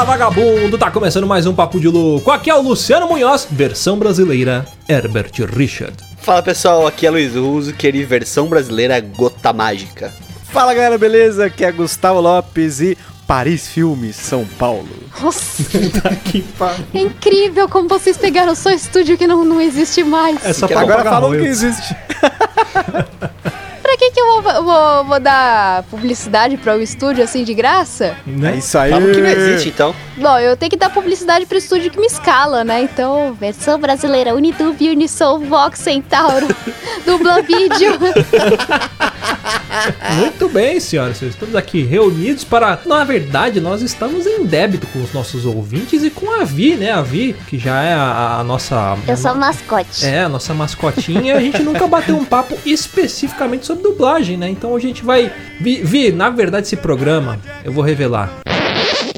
Fala vagabundo, tá começando mais um Papo de Louco. Aqui é o Luciano Munhoz, versão brasileira, Herbert Richard. Fala pessoal, aqui é Luiz Russo, querido versão brasileira Gota Mágica. Fala galera, beleza? Aqui é Gustavo Lopes e Paris Filmes, São Paulo. Nossa, é incrível como vocês pegaram só estúdio que não, não existe mais. É só Que pra Agora falou que existe. Pra que que eu vou, vou- vou dar publicidade para o estúdio assim de graça? É Né? isso aí. Fala que não existe então. Bom, eu tenho que dar publicidade pro estúdio que me escala, né? Então, versão brasileira, Unitube, Unisoul, Vox, Centauro, Dubla Vídeo. Muito bem, senhoras. Estamos aqui reunidos para. Na verdade, nós estamos em débito com os nossos ouvintes e com a Vi, né? A Vi, que já é a, a nossa. Eu sou mascote. É, a nossa mascotinha. A gente nunca bateu um papo especificamente sobre dublagem, né? Então a gente vai. Vi, Vi, na verdade, esse programa, eu vou revelar.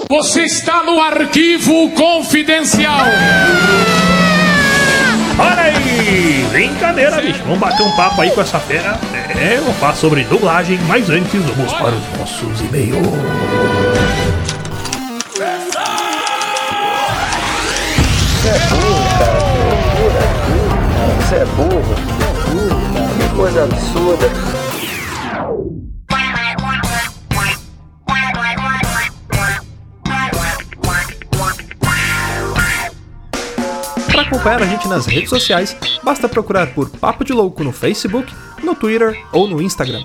Você está no arquivo confidencial. Olha aí! Brincadeira, bicho. Vamos bater um papo aí com essa fera. É, vamos falar sobre dublagem, mas antes vamos para os nossos e-mails. Você é burro. Que coisa absurda. Para acompanhar a gente nas redes sociais, basta procurar por Papo de Louco no Facebook, no Twitter ou no Instagram.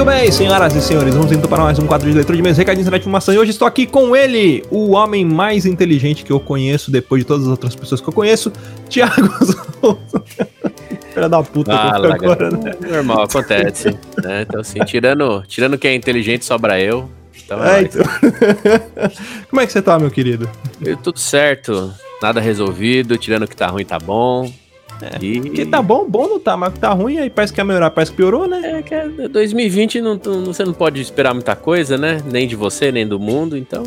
Muito bem, senhoras e senhores, vamos então para mais um quadro de leitura de meios, recadinhos da informação. E hoje estou aqui com ele, o homem mais inteligente que eu conheço, depois de todas as outras pessoas que eu conheço, Thiago Souza. Filha da puta, Ah, eu agora, né? Normal, acontece. né? Então, assim, tirando, tirando quem é inteligente, sobra eu. Então, É, é, então. Como é que você tá, meu querido? tudo certo, nada resolvido, tirando o que tá ruim, tá bom. E... Que tá bom, bom não tá, mas que tá ruim, aí parece que ia melhorar, parece que piorou, né? É que é 2020 não, não- você não pode esperar muita coisa, né? Nem de você, nem do mundo. Então,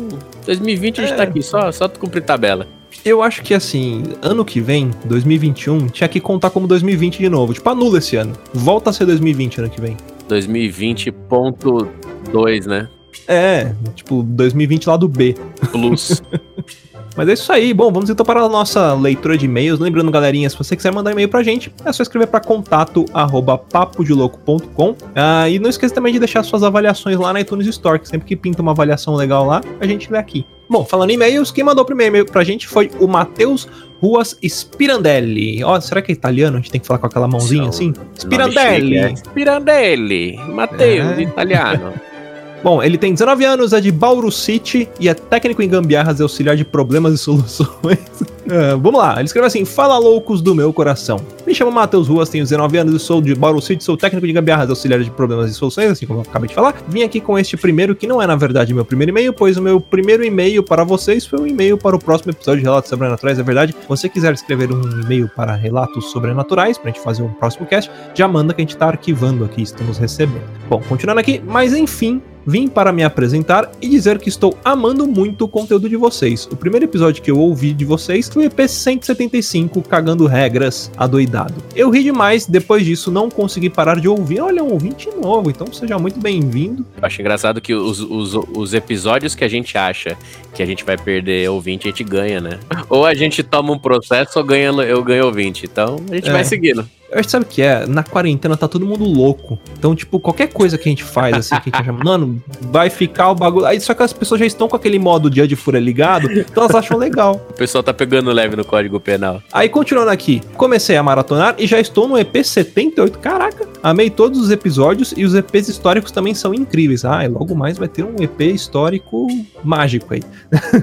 2020 a gente É. tá aqui só, só cumprir tabela. Eu acho que assim, ano que vem, 2021, tinha que contar como 2020 de novo. Tipo, anula esse ano. Volta a ser 2020 ano que vem. 2020.2, né? É, tipo, 2020 lá do B. Plus. Mas é isso aí. Bom, vamos então para a nossa leitura de e-mails. Lembrando, galerinha, se você quiser mandar e-mail pra gente, é só escrever para contato arroba papodelouco.com. Ah, e não esqueça também de deixar suas avaliações lá na iTunes Store, que sempre que pinta uma avaliação legal lá, a gente lê aqui. Bom, falando em e-mails, quem mandou o primeiro e-mail pra gente foi o Matheus Ruas Spirandelli. Ó, será que é italiano? A gente tem que falar com aquela mãozinha Não, assim? Spirandelli. é. Spirandelli. Matheus, É. italiano. Bom, ele tem 19 anos, é de Bauru City e é técnico em gambiarras e auxiliar de problemas e soluções. É, vamos lá, ele escreve assim: Fala loucos do meu coração. Me chamo Matheus Ruas, tenho 19 anos e sou de Bauru City, sou técnico de gambiarras e auxiliar de problemas e soluções, assim como eu acabei de falar. Vim aqui com este primeiro, que não é na verdade meu primeiro e-mail, pois o meu primeiro e-mail para vocês foi um e-mail para o próximo episódio de Relatos Sobrenaturais. É verdade, se você quiser escrever um e-mail para relatos sobrenaturais, pra gente fazer um próximo cast, já manda que a gente tá arquivando aqui, estamos recebendo. Bom, continuando aqui, mas enfim, vim para me apresentar e dizer que estou amando muito o conteúdo de vocês. O primeiro episódio que eu ouvi de vocês foi o EP 175, Cagando Regras, adoidado. Eu ri demais, depois disso não consegui parar de ouvir. Olha, um ouvinte novo, então seja muito bem-vindo. Eu acho engraçado que os, os, os episódios que a gente acha que a gente vai perder ouvinte, a gente ganha, né? Ou a gente toma um processo ou ganha, eu ganho ouvinte. Então a gente É. vai seguindo. Eu acho que sabe o que é? Na quarentena tá todo mundo louco. Então, tipo, qualquer coisa que a gente faz, assim, que a gente acha, mano, vai ficar o bagulho. Aí só que as pessoas já estão com aquele modo dia de fúria ligado, então elas acham legal. O pessoal tá pegando leve no código penal. Aí, continuando aqui, comecei a maratonar e já estou no EP 78. Caraca, amei todos os episódios e os EPs históricos também são incríveis. Ah, e logo mais vai ter um EP histórico mágico aí.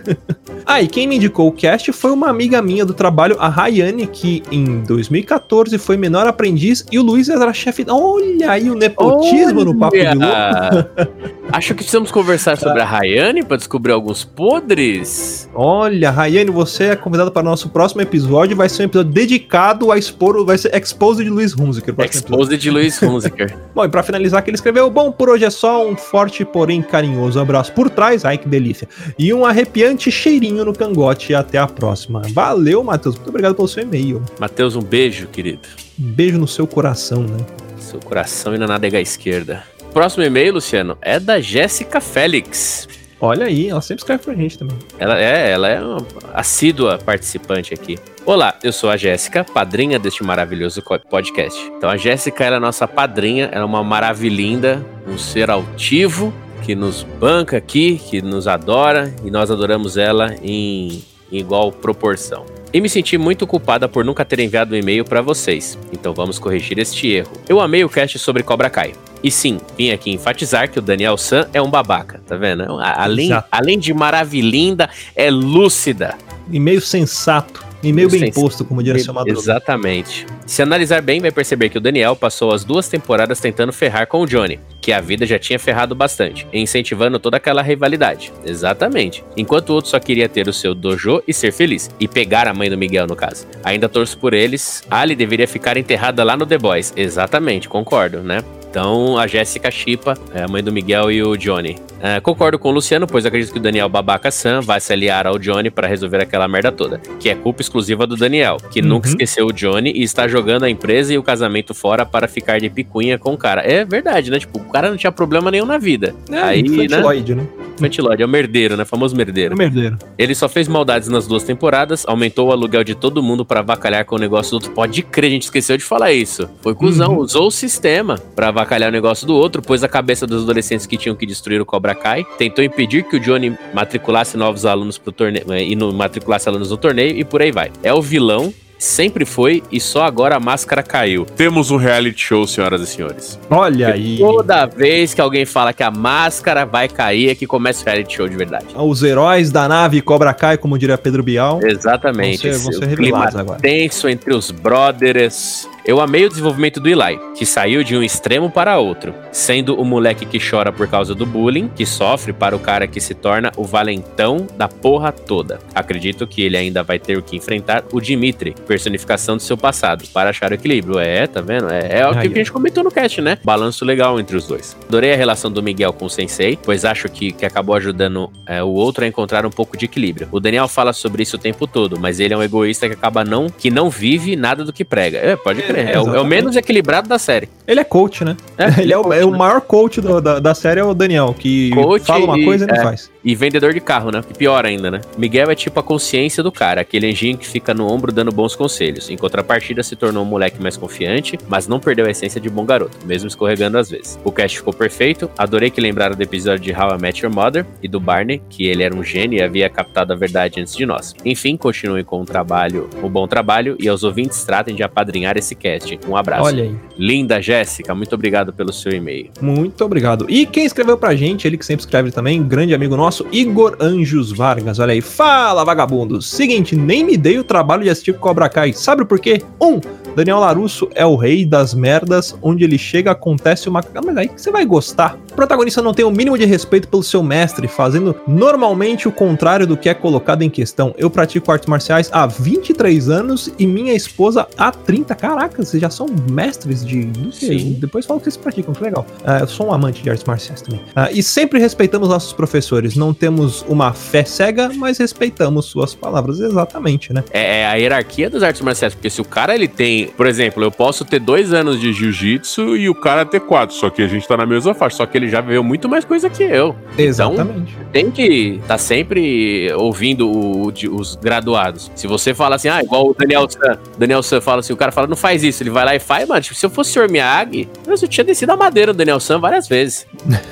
ah, e quem me indicou o cast foi uma amiga minha do trabalho, a Rayane, que em 2014 foi menor aprendiz e o Luiz era chefe. Olha aí o nepotismo no papo de louco. Acho que precisamos conversar sobre a Rayane pra descobrir alguns podres. Olha, Rayane, você é convidado para o nosso próximo episódio. Vai ser um episódio dedicado a expor, vai ser Expose de Luiz Hunziker. o próximo episódio. Expose de Luiz Hunziker. Bom, e pra finalizar, que ele escreveu: Bom, por hoje é só um forte, porém carinhoso abraço por trás. Ai, que delícia. E um arrepiante cheirinho no cangote. Até a próxima. Valeu, Matheus. Muito obrigado pelo seu e-mail. Matheus, um beijo, querido. Beijo no seu coração, né? Seu coração e na nádega esquerda. Próximo e-mail, Luciano, é da Jéssica Félix. Olha aí, ela sempre escreve pra gente também. Ela é, ela é uma assídua participante aqui. Olá, eu sou a Jéssica, padrinha deste maravilhoso podcast. Então a Jéssica é nossa padrinha, ela é uma maravilhinda, um ser altivo que nos banca aqui, que nos adora e nós adoramos ela em, em igual proporção. E me senti muito culpada por nunca ter enviado um e-mail pra vocês. Então vamos corrigir este erro. Eu amei o cast sobre Cobra Kai. E sim, vim aqui enfatizar que o Daniel San é um babaca, tá vendo? A- Além, Exato. além de maravilhinda, é lúcida. E-mail sensato. E-mail bem Sensato. posto, como diria seu Madruga. Exatamente. Se analisar bem, vai perceber que o Daniel passou as duas temporadas tentando ferrar com o Johnny, que a vida já tinha ferrado bastante, incentivando toda aquela rivalidade. Exatamente. Enquanto o outro só queria ter o seu dojo e ser feliz. E pegar a mãe do Miguel, no caso. Ainda torço por eles. Ali deveria ficar enterrada lá no The Boys. Exatamente, concordo, né? Então, a Jéssica Chipa, é a mãe do Miguel e o Johnny. É, concordo com o Luciano, pois acredito que o Daniel Babaca Sam vai se aliar ao Johnny para resolver aquela merda toda, que é culpa exclusiva do Daniel, que nunca Uhum. esqueceu o Johnny e está jogando a empresa e o casamento fora para ficar de picuinha com o cara. É verdade, né? Tipo, o cara não tinha problema nenhum na vida. É, Aí, né? né? Infantilóide, é o merdeiro, né? Famoso merdeiro. É merdeiro. Ele só fez maldades nas duas temporadas, aumentou o aluguel de todo mundo pra avacalhar com o negócio do outro. Pode crer, a gente esqueceu de falar isso. Foi cuzão, Uhum. usou o sistema pra avacalhar o negócio do outro, pôs a cabeça dos adolescentes que tinham que destruir o Cobra Kai, tentou impedir que o Johnny matriculasse novos alunos pro torneio eh, e no, matriculasse alunos no torneio e por aí vai. É o vilão. Sempre foi e só agora a máscara caiu. Temos um reality show, senhoras e senhores. Olha aí. Toda vez que alguém fala que a máscara vai cair é que começa o reality show de verdade. Os heróis da nave Cobra Kai, como diria Pedro Bial. Exatamente. Vão ser- vão ser revelados agora. tenso entre os brothers. Eu amei o desenvolvimento do Eli, que saiu de um extremo para outro, sendo o moleque que chora por causa do bullying, que sofre para o cara que se torna o valentão da porra toda. Acredito que ele ainda vai ter que enfrentar o Dimitri, personificação do seu passado, para achar o equilíbrio. É, tá vendo? É, é o que a gente comentou no cast, né? Balanço legal entre os dois. Adorei a relação do Miguel com o Sensei, pois acho que, que acabou ajudando é, o outro a encontrar um pouco de equilíbrio. O Daniel fala sobre isso o tempo todo, mas ele é um egoísta que acaba não que não vive nada do que prega. É, pode crer. É, o, é o menos equilibrado da série. Ele é coach, né? ele é o, é o maior coach do- da, da série, é o Daniel, que Coach fala uma e- coisa e não é. faz. E vendedor de carro, né? E pior ainda, né? Miguel é tipo a consciência do cara, aquele anjinho que fica no ombro dando bons conselhos. Em contrapartida, se tornou um moleque mais confiante, mas não perdeu a essência de bom garoto, mesmo escorregando às vezes. O cast ficou perfeito, adorei que lembraram do episódio de How I Met Your Mother e do Barney, que ele era um gênio e havia captado a verdade antes de nós. Enfim, continuem com o trabalho, o bom trabalho, e aos ouvintes tratem de apadrinhar esse cast. Um abraço. Olha aí. Linda Jéssica, muito obrigado pelo seu e-mail. Muito obrigado. E quem escreveu pra gente, ele que sempre escreve também, grande amigo nosso, Igor Anjos Vargas. Olha aí. Fala, vagabundo. Seguinte, nem me dei o trabalho de assistir Cobra Kai. Sabe por quê? Um, Daniel Larusso é o rei das merdas, onde ele chega acontece uma... Ah, Mas aí você vai gostar. O protagonista não tem o mínimo de respeito pelo seu mestre, fazendo normalmente o contrário do que é colocado em questão. Eu pratico artes marciais há 23 anos e minha esposa há 30. Caraca, vocês já são mestres de... quê? Sim. Depois fala o que vocês praticam, que legal. Ah, eu sou um amante de artes marciais também. Ah, e sempre respeitamos nossos professores. Não temos uma fé cega, mas respeitamos suas palavras. Exatamente, né? É, é a hierarquia das artes marciais, porque se o cara ele tem, por exemplo, eu posso ter dois anos de jiu-jitsu e o cara ter quatro, só que a gente tá na mesma faixa, só que ele já viveu muito mais coisa que eu. Exatamente. Tem que estar sempre ouvindo o- de- os graduados. Se você fala assim, ah, igual o Daniel San, Daniel San fala assim, o cara fala, não faz isso, ele vai lá e faz, mano, tipo, se eu fosse o Sr. Miyagi, eu tinha descido a madeira do Daniel San várias vezes.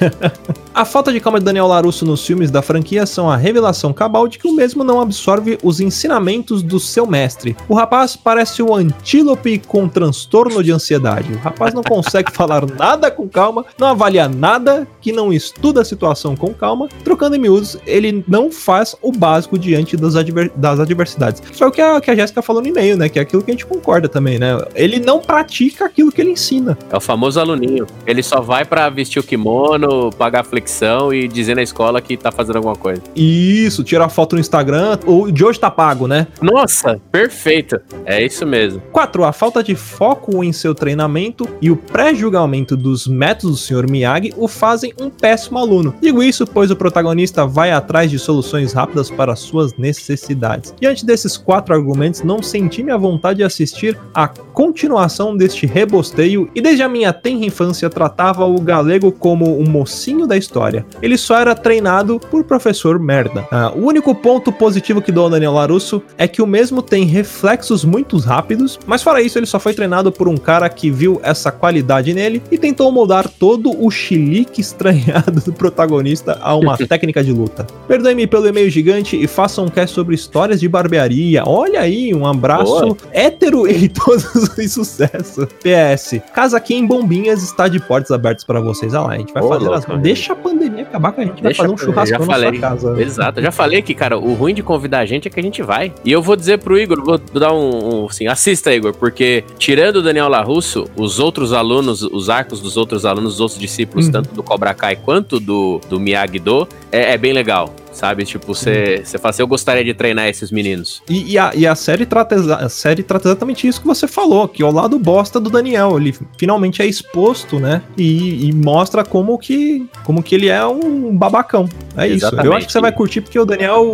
A falta de calma de Daniel Larusso nos filmes da franquia são a revelação cabal de que o mesmo não absorve os ensinamentos do seu mestre. O rapaz parece um antílope com transtorno de ansiedade. O rapaz não consegue falar nada com calma, não avalia nada, que não estuda a situação com calma. Trocando em miúdos, ele não faz o básico diante das, adver- das adversidades. É o que a, que a Jéssica falou no e-mail, né? Que é aquilo que a gente concorda também, né? Ele não pratica aquilo que ele ensina. É o famoso aluninho. Ele só vai pra vestir o kimono, pagar a flexão e dizer na escola que tá fazendo alguma coisa. Isso, tirar foto no Instagram. O de hoje tá pago, né? Nossa, perfeito. É isso mesmo. 4. A falta de foco em seu treinamento e o pré-julgamento dos métodos do Sr. Miyagi o fazem um péssimo aluno. Digo isso pois o protagonista vai atrás de soluções rápidas para suas necessidades. Diante desses quatro argumentos, não senti minha vontade de assistir a continuação deste rebosteio e desde a minha tenra infância tratava o galego como o mocinho da história. Ele só era treinado por professor merda. Ah, o único ponto positivo que dou ao Daniel Larusso é que o mesmo tem reflexos muito rápidos, mas fora isso ele só foi treinado por um cara que viu essa qualidade nele e tentou moldar todo o chilique estranhado do protagonista a uma técnica de luta. Perdoe-me pelo e-mail gigante e faça um cast sobre histórias de barbearia. Olha aí, um abraço Boa. hétero e todos em sucesso. PS, casa aqui em Bombinhas está de portas abertas para vocês. Ah lá, a gente vai Ô, fazer louco, as... Deixa a pandemia acabar que a gente Deixa vai fazer um churrasco na sua casa. Exato, eu já falei que, cara, o ruim de convidar a gente é que a gente vai. E eu vou dizer pro Igor, vou dar um, um assim, assista, Igor, porque tirando o Daniel Larusso, os outros alunos, os arcos dos outros alunos, os outros discípulos, Uhum. tanto do Cobra Kai quanto do, do Miyagi-Do, é, é bem legal. Sabe, tipo, você você fala assim, eu gostaria de treinar esses meninos. E, e a, e a série trata a série trata exatamente isso que você falou, que é o lado bosta do Daniel. Ele finalmente é exposto, né? E, e mostra como que, como que ele é um babacão. É isso. Eu Exatamente. acho que você vai curtir porque o Daniel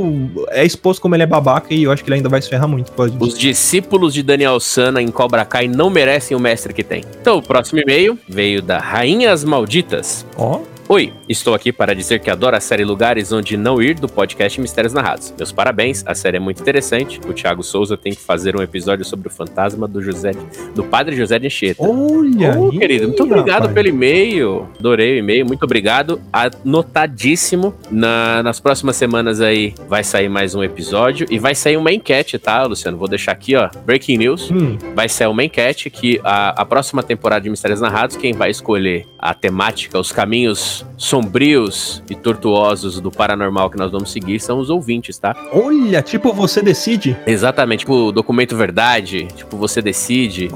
é exposto como ele é babaca e eu acho que ele ainda vai se ferrar muito. disso. Os discípulos de Daniel Sana em Cobra Kai não merecem o mestre que tem. Então, o próximo e-mail veio da Rainhas Malditas. Ó, Oi, estou aqui para dizer que adoro a série Lugares Onde Não Ir do podcast Mistérios Narrados. Meus parabéns, a série é muito interessante. O Thiago Souza tem que fazer um episódio sobre o fantasma do José, do padre José de Anchieta. olha Ô, aí, querido, muito obrigado rapaz. pelo e-mail. Adorei o e-mail, muito obrigado. Anotadíssimo. Na- nas próximas semanas aí vai sair mais um episódio e vai sair uma enquete, tá, Luciano? Vou deixar aqui, ó. Breaking news. Hum, Vai ser uma enquete que a, a próxima temporada de Mistérios Narrados, quem vai escolher a temática, os caminhos sombrios e tortuosos do paranormal que nós vamos seguir são os ouvintes, tá? olha, tipo, você decide. Exatamente, tipo, documento verdade, tipo, você decide,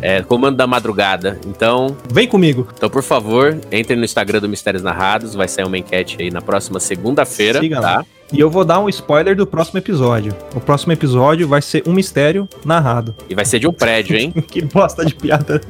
é, comando da madrugada. Então, Vem comigo. então, por favor, entre no Instagram do Mistérios Narrados, vai sair uma enquete aí na próxima segunda-feira, tá? lá. E eu vou dar um spoiler do próximo episódio. O próximo episódio vai ser um mistério narrado. E vai ser de um prédio, hein? que bosta de piada.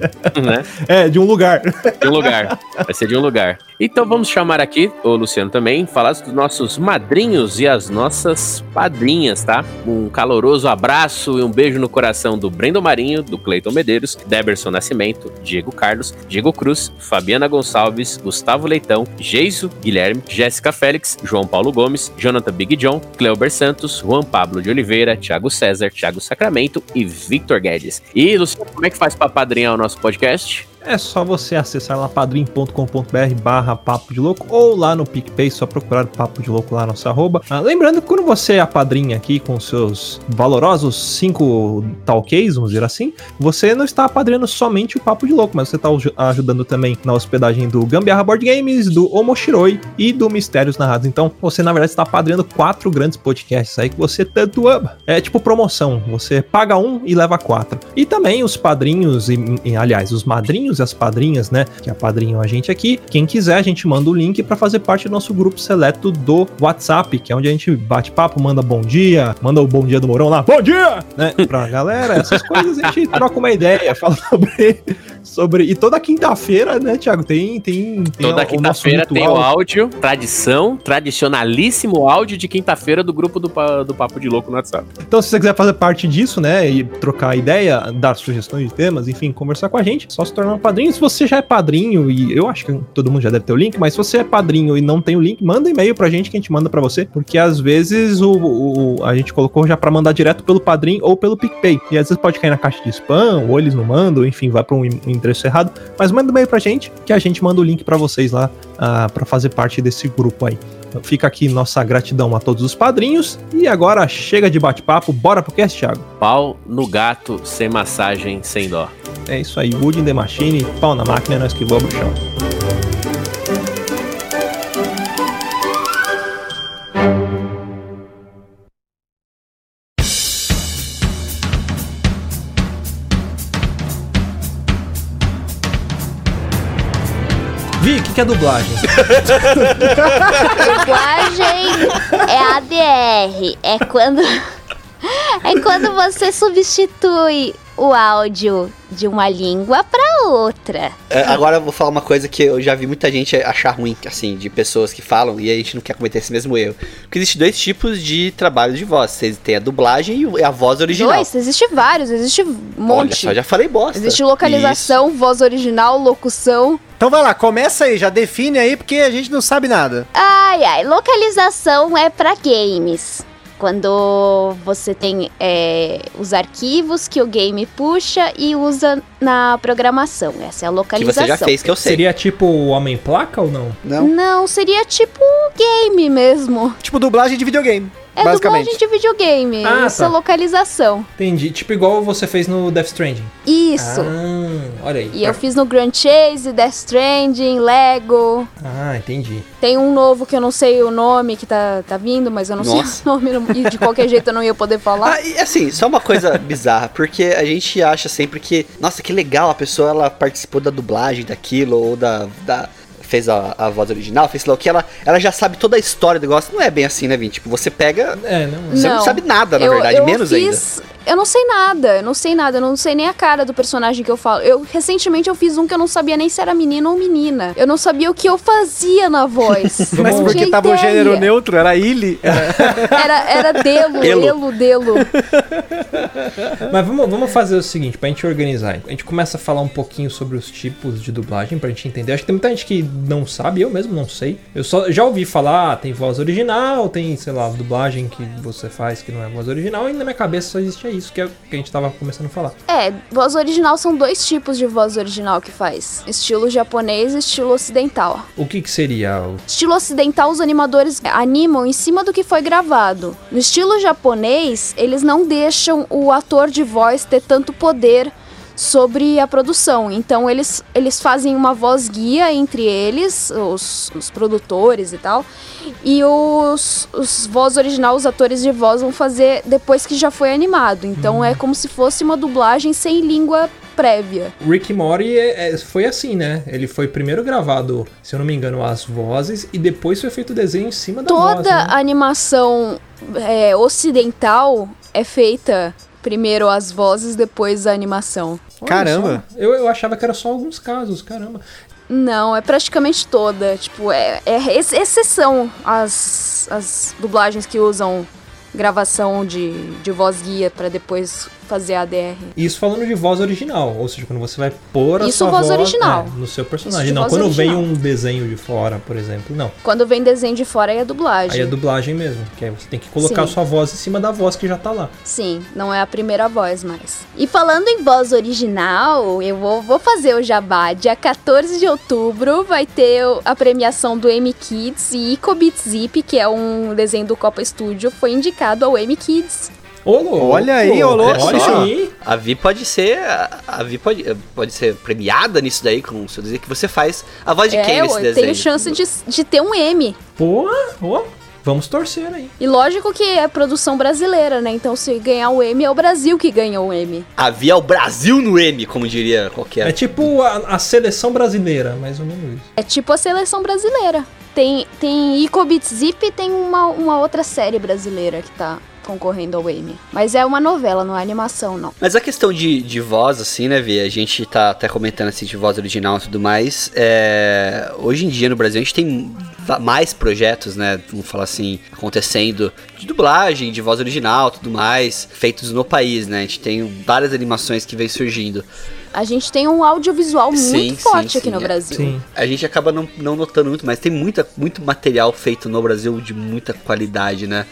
né? É, de um lugar. De um lugar. Vai ser de um lugar. Então vamos chamar aqui, o Luciano também, falar dos nossos madrinhos e as nossas padrinhas, tá? Um caloroso abraço e um beijo no coração do Brendon Marinho, do Cleiton Medeiros, Deberson Nascimento, Diego Carlos, Diego Cruz, Fabiana Gonçalves, Gustavo Leitão, Geiso Guilherme, Jéssica Félix, João Paulo Gomes, Jonathan Big John, Cleober Santos, Juan Pablo de Oliveira, Thiago César, Thiago Sacramento e Victor Guedes. E, Luciano, como é que faz pra padrinhar o nosso podcast? É só você acessar lá padrim.com.br barra Papo de Louco ou lá no PicPay, só procurar Papo de Louco lá no nosso arroba. Ah, lembrando que quando você é padrinha aqui com seus valorosos cinco talkeys, vamos dizer assim, você não está apadrinhando somente o Papo de Louco, mas você está aju- ajudando também na hospedagem do Gambiarra Board Games, do Omoshiroi e do Mistérios Narrados. Então, você na verdade está apadrinhando quatro grandes podcasts aí que você tanto ama. É tipo promoção, você paga um e leva quatro. E também os padrinhos, e, e, aliás, os madrinhos e as padrinhas, né, que apadrinham a gente aqui. Quem quiser, a gente manda o link para fazer parte do nosso grupo seleto do WhatsApp, que é onde a gente bate papo, manda bom dia, manda o bom dia do Morão lá, bom dia, né, pra galera, essas coisas a gente troca uma ideia, fala sobre, sobre e toda quinta-feira, né, Thiago, tem tem, tem Toda quinta-feira tem o áudio, tradição, tradicionalíssimo áudio de quinta-feira do grupo do, do Papo de Louco no WhatsApp. Então, se você quiser fazer parte disso, né, e trocar ideia, dar sugestões de temas, enfim, conversar com a gente, só se tornar um padrinho. Se você já é padrinho, e eu acho que todo mundo já deve ter o link, mas se você é padrinho e não tem o link, manda e-mail pra gente que a gente manda pra você, porque às vezes o, o- a gente colocou já pra mandar direto pelo padrinho ou pelo PicPay. E às vezes pode cair na caixa de spam, ou eles não mandam, enfim, vai pra um en- endereço errado. Mas manda e-mail pra gente que a gente manda o link pra vocês lá ah, pra fazer parte desse grupo aí. Então fica aqui nossa gratidão a todos os padrinhos. E agora chega de bate-papo, bora pro cast, Thiago. Pau no gato, sem massagem, sem dó. É isso aí, Wood in the Machine, pau na máquina, nós que voa pro chão. Que, é dublagem? Dublagem é ADR. É quando. É quando você substitui o áudio de uma língua pra outra. É, agora eu vou falar uma coisa que eu já vi muita gente achar ruim, assim, de pessoas que falam, e a gente não quer cometer esse mesmo erro. Porque existe dois tipos de trabalho de voz. Vocês têm a dublagem e a voz original. Dois, existe vários, existe um Olha monte. só, já falei bosta. Existe localização, voz original, locução. Então vai lá, começa aí, já define aí, porque a gente não sabe nada. Ai, ai, localização é pra games. Quando você tem é, os arquivos que o game puxa e usa na programação. Essa é a Que localização. você já fez, que eu sei. Seria tipo o Homem-Placa ou não? Não. Não, seria tipo game mesmo. Tipo dublagem de videogame, É basicamente. dublagem de videogame. Ah, Essa é tá. localização. Entendi. Tipo igual você fez no Death Stranding. Isso. Ah, olha aí. E eu fiz no Grand Chase, Death Stranding, Lego. Ah, entendi. Tem um novo que eu não sei o nome que tá, tá vindo, mas eu não Nossa. sei o nome. E de qualquer jeito eu não ia poder falar. Ah, e assim, só uma coisa bizarra, porque a gente acha sempre que, nossa, que legal, a pessoa ela participou da dublagem daquilo, ou da. da fez a, a voz original, fez lá o que, ela, ela já sabe toda a história do negócio. Não é bem assim, né, Vin? Tipo, você pega. É, não. Você não, sabe nada, na Eu- verdade, eu menos fiz, Eu não sei nada, eu não sei nada, eu não sei nem a cara do personagem que eu falo. Eu recentemente eu fiz um que eu não sabia nem se era menino ou menina. Eu não sabia o que eu fazia na voz. Mas Não porque tava o ideia. gênero neutro, era ele. Era, era delo, Elo. elo, delo. Mas vamos, vamos fazer o seguinte, pra gente organizar. A gente começa a falar um pouquinho sobre os tipos de dublagem, pra gente entender. Acho que tem muita gente que não sabe, eu mesmo não sei. Eu só já ouvi falar, ah, tem voz original, tem, sei lá, dublagem que você faz que não é voz original, e na minha cabeça só existia isso, que é que a gente tava começando a falar. É, voz original são dois tipos de voz original que faz: estilo japonês e estilo ocidental. O que que seria o... Estilo ocidental, os animadores animam em cima do que foi gravado. No estilo japonês, eles não deixam o ator de voz ter tanto poder sobre a produção. Então eles, eles fazem uma voz guia entre eles, os, os produtores e tal. E os, os voz original, os atores de voz vão fazer depois que já foi animado. Então é como se fosse uma dublagem sem língua prévia. Rick Mori é- é- foi assim, né? Ele foi primeiro gravado, se eu não me engano, as vozes, e depois foi feito o desenho em cima da Toda voz, né? a animação é, ocidental é feita primeiro as vozes, depois a animação. Caramba. Eu, eu achava que era só alguns casos, caramba. Não, é praticamente toda. Tipo, é, é ex- exceção as, as dublagens que usam gravação de, de voz guia pra depois fazer ADR. Isso falando de voz original, ou seja, quando você vai pôr a Isso, sua voz voz original. é, no seu personagem. Não, quando vem original. um desenho de fora, por exemplo, não. Quando vem desenho de fora, aí é dublagem. Aí é dublagem mesmo, que aí você tem que colocar a Sim. sua voz em cima da voz que já tá lá. Sim, não é a primeira voz mais. E falando em voz original, eu vou, vou fazer o jabá. Dia 14 de outubro vai ter a premiação do M Kids e Ico Beat Zip, que é um desenho do Copa Studio, foi indicado ao M Kids. Ô, louco! Olha aí, ô, louco. Olha Só. aí. A Vi pode ser. A a Vi pode, pode ser premiada nisso daí, com o seu desenho, que você faz a voz de quem é, nesse eu desenho? tenho chance de, de ter um M. Pô, ó, vamos torcer aí. E lógico que é produção brasileira, né? Então se ganhar o M, é o Brasil que ganha o M. A Vi é o Brasil no M, como diria qualquer. É tipo a, a seleção brasileira, mais ou menos isso. É tipo a seleção brasileira. Tem, tem Ico Beat Zip e tem uma, uma outra série brasileira que tá concorrendo ao M. Mas é uma novela, não é animação, não. Mas a questão de, de voz, assim, né, Vi? A gente tá até comentando assim de voz original e tudo mais. É... Hoje em dia no Brasil a gente tem mais projetos, né? Vamos falar assim, acontecendo de dublagem, de voz original tudo mais, feitos no país, né? A gente tem várias animações que vem surgindo. A gente tem um audiovisual muito sim, forte sim, aqui no é. Brasil. Sim. A gente acaba não, não notando muito, mas tem muita, muito material feito no Brasil de muita qualidade, né?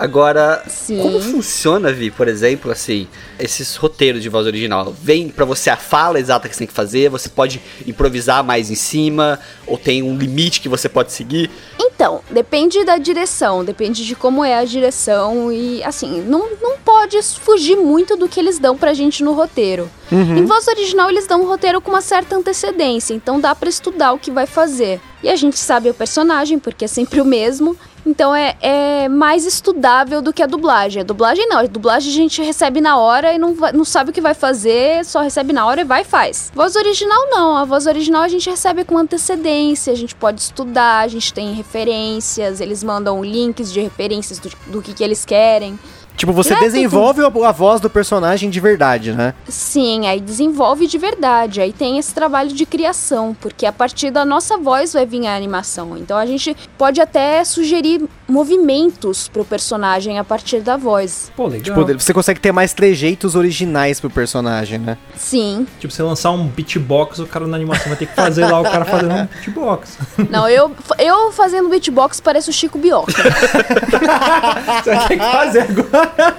Agora, Sim. como funciona, Vi, por exemplo, assim, esses roteiros de voz original? Vem pra você a fala exata que você tem que fazer, você pode improvisar mais em cima, ou tem um limite que você pode seguir? Então, depende da direção, depende de como é a direção e, assim, não, não pode fugir muito do que eles dão pra gente no roteiro. Em voz original, eles dão um roteiro com uma certa antecedência, então dá pra estudar o que vai fazer. E a gente sabe o personagem, porque é sempre o mesmo, então é, é mais estudável do que a dublagem. A dublagem não, a dublagem a gente recebe na hora e não, não sabe o que vai fazer, só recebe na hora e vai e faz. Voz original não, a voz original a gente recebe com antecedência, a gente pode estudar, a gente tem referências, eles mandam links de referências do, do que, que eles querem. Tipo, você É, desenvolve a, a voz do personagem de verdade, né? Sim, aí desenvolve de verdade. Aí tem esse trabalho de criação, porque a partir da nossa voz vai vir a animação. Então a gente pode até sugerir movimentos pro personagem a partir da voz. Pô, legal. Tipo, você consegue ter mais trejeitos originais pro personagem, né? Sim. Tipo, você lançar um beatbox, o cara na animação vai ter que fazer lá o cara fazendo um beatbox. Não, eu, eu fazendo beatbox pareço o Chico Bioca. Você vai ter que fazer agora.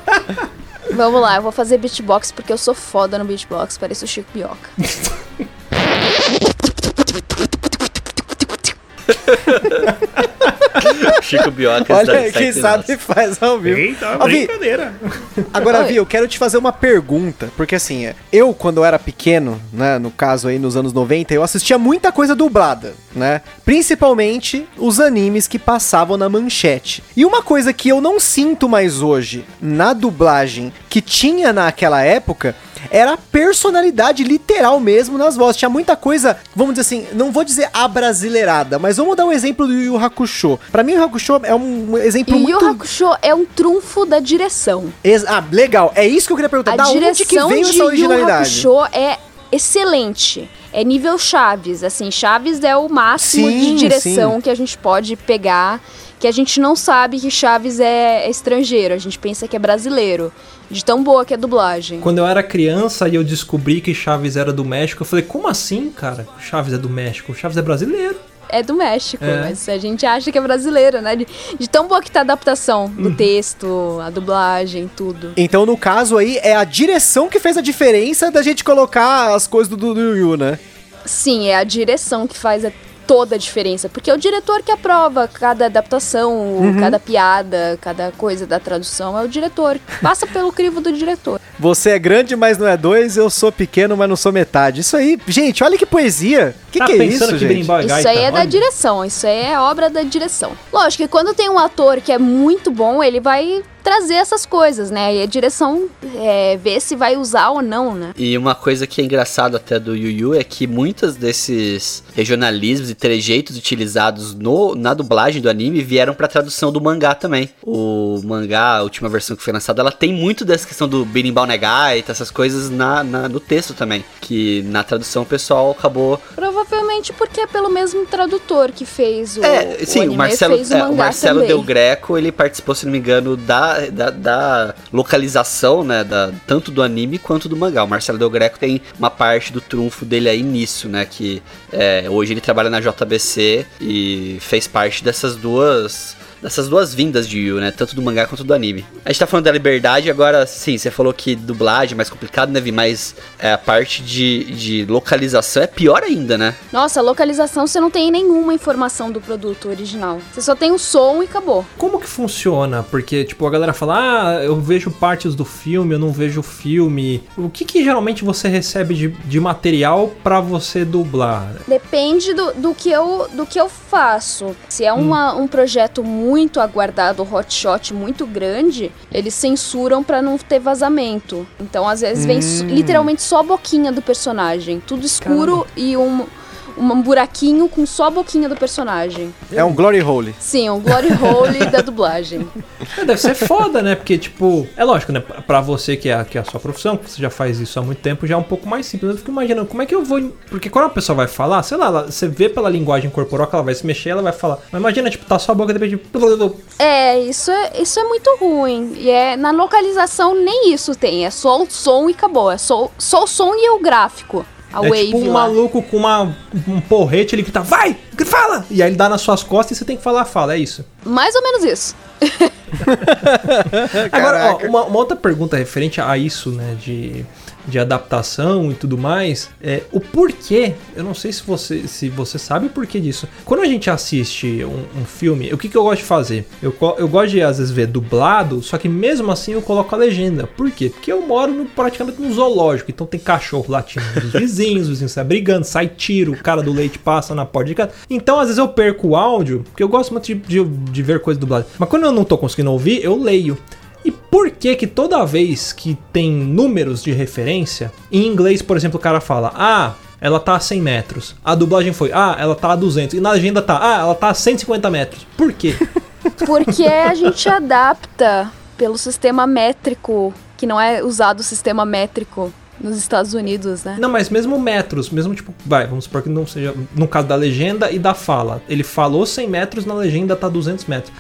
Vamos lá, eu vou fazer beatbox porque eu sou foda no beatbox, pareço o Chico Bioca. Chico Bioca, Olha, quem sabe faz ao vivo. Eita, Ó, Vi, brincadeira. Agora, Oi. Vi, eu quero te fazer uma pergunta, porque assim, eu quando eu era pequeno, né, no caso aí nos anos 90, eu assistia muita coisa dublada, né? Principalmente os animes que passavam na manchete. E uma coisa que eu não sinto mais hoje na dublagem que tinha naquela época era a personalidade literal mesmo nas vozes. Tinha muita coisa, vamos dizer assim, não vou dizer abrasileirada, mas vamos dar um exemplo do Yu Yu Hakusho. Pra mim, o Hakusho é um exemplo E o Yu muito... Yu Hakusho é um trunfo da direção. Ex- Ah, legal. É isso que eu queria perguntar. A da onde que direção veio essa Yu Yu originalidade? Hakusho é excelente. É nível Chaves, assim, Chaves é o máximo Sim, de direção sim. que a gente pode pegar, que a gente não sabe que Chaves é estrangeiro, a gente pensa que é brasileiro, de tão boa que é a dublagem. Quando eu era criança e eu descobri que Chaves era do México, eu falei, como assim, cara? Chaves é do México? Chaves é brasileiro. É do México, É. mas a gente acha que é brasileiro, né? De, de tão boa que tá a adaptação Uhum. do texto, a dublagem, tudo. Então, no caso aí, é a direção que fez a diferença da gente colocar as coisas do, Yu Yu, né? Sim, é a direção que faz a- toda a diferença. Porque é o diretor que aprova cada adaptação, Uhum. cada piada, cada coisa da tradução. É o diretor. Passa pelo crivo do diretor. Você é grande, mas não é dois. Eu sou pequeno, mas não sou metade. Isso aí, gente, olha que poesia. Que tá que é isso, que gente? é Isso gaita? aí é da Olha. direção, isso aí é obra da direção. Lógico que quando tem um ator que é muito bom, ele vai trazer essas coisas, né? E a direção é, vê se vai usar ou não, né? E uma coisa que é engraçado até do Yu Yu é que muitos desses regionalismos e trejeitos utilizados no, na dublagem do anime vieram pra tradução do mangá também. O mangá, a última versão que foi lançada, ela tem muito dessa questão do berimbau negaita, essas coisas na, na- no texto também. Que na tradução o pessoal acabou... Provavelmente porque é pelo mesmo tradutor que fez o, é, sim, o, anime, Marcelo, o é, o Marcelo também. Del Greco, ele participou, se não me engano, da, da, da localização, né, da, tanto do anime quanto do mangá. O Marcelo Del Greco tem uma parte do trunfo dele aí nisso, né, que é, hoje ele trabalha na JBC e fez parte dessas duas dessas duas vindas de Yu, né? Tanto do mangá quanto do anime. A gente tá falando da liberdade, agora sim, você falou que dublagem é mais complicado, né, Vi? Mas é, a parte de, de localização é pior ainda, né? Nossa, localização você não tem nenhuma informação do produto original. Você só tem o som e acabou. Como que funciona? Porque, tipo, a galera fala, ah, eu vejo partes do filme, eu não vejo o filme. O que que geralmente você recebe de, de material pra você dublar? Depende do, do, que, eu, do que eu faço. Se é uma, um projeto muito aguardado, hot shot muito grande, eles censuram pra não ter vazamento. Então, às vezes, vem su- literalmente só a boquinha do personagem. Tudo escuro e um, um buraquinho com só a boquinha do personagem. É um glory hole. Sim, um glory hole da dublagem. É, Deve ser foda, né? Porque, tipo, é lógico, né? Pra você que é, que é a sua profissão, que você já faz isso há muito tempo, já é um pouco mais simples. Eu fico imaginando como é que eu vou. Porque quando a pessoa vai falar, sei lá, ela- você vê pela linguagem corporal que ela vai se mexer, ela vai falar. Mas imagina, tipo, tá só a boca de repente. É, isso é, isso é muito ruim. E é na localização nem isso tem, é só o som e acabou. É só, só o som e o gráfico. A é wave tipo um lá. maluco com uma, um porrete, ele grita, vai! Fala! E aí ele dá nas suas costas e você tem que falar, fala, é isso. Mais ou menos isso. Agora, ó, uma, uma outra pergunta referente a isso, né, de, de adaptação e tudo mais, é o porquê, eu não sei se você, se você sabe o porquê disso. Quando a gente assiste um, um filme, o que, que eu gosto de fazer? Eu, eu gosto de, às vezes, ver dublado, só que mesmo assim eu coloco a legenda. Por quê? Porque eu moro no- praticamente num zoológico, então tem cachorro latindo dos vizinhos, os vizinhos saem brigando, sai tiro, o cara do leite passa na porta de casa. Então, às vezes eu perco o áudio, porque eu gosto muito de, de, de ver coisa dublada. Mas quando eu não tô conseguindo ouvir, eu leio. Por que que toda vez que tem números de referência, em inglês, por exemplo, o cara fala, ah, ela tá a 100 metros. A dublagem foi, ah, ela tá a 200. E na legenda tá, ah, ela tá a 150 metros. Por quê? Porque a gente adapta pelo sistema métrico, que não é usado o sistema métrico nos Estados Unidos, né? Não, mas mesmo metros, mesmo tipo, vai, vamos supor que não seja, no caso da legenda e da fala. Ele falou 100 metros, na legenda tá 200 metros.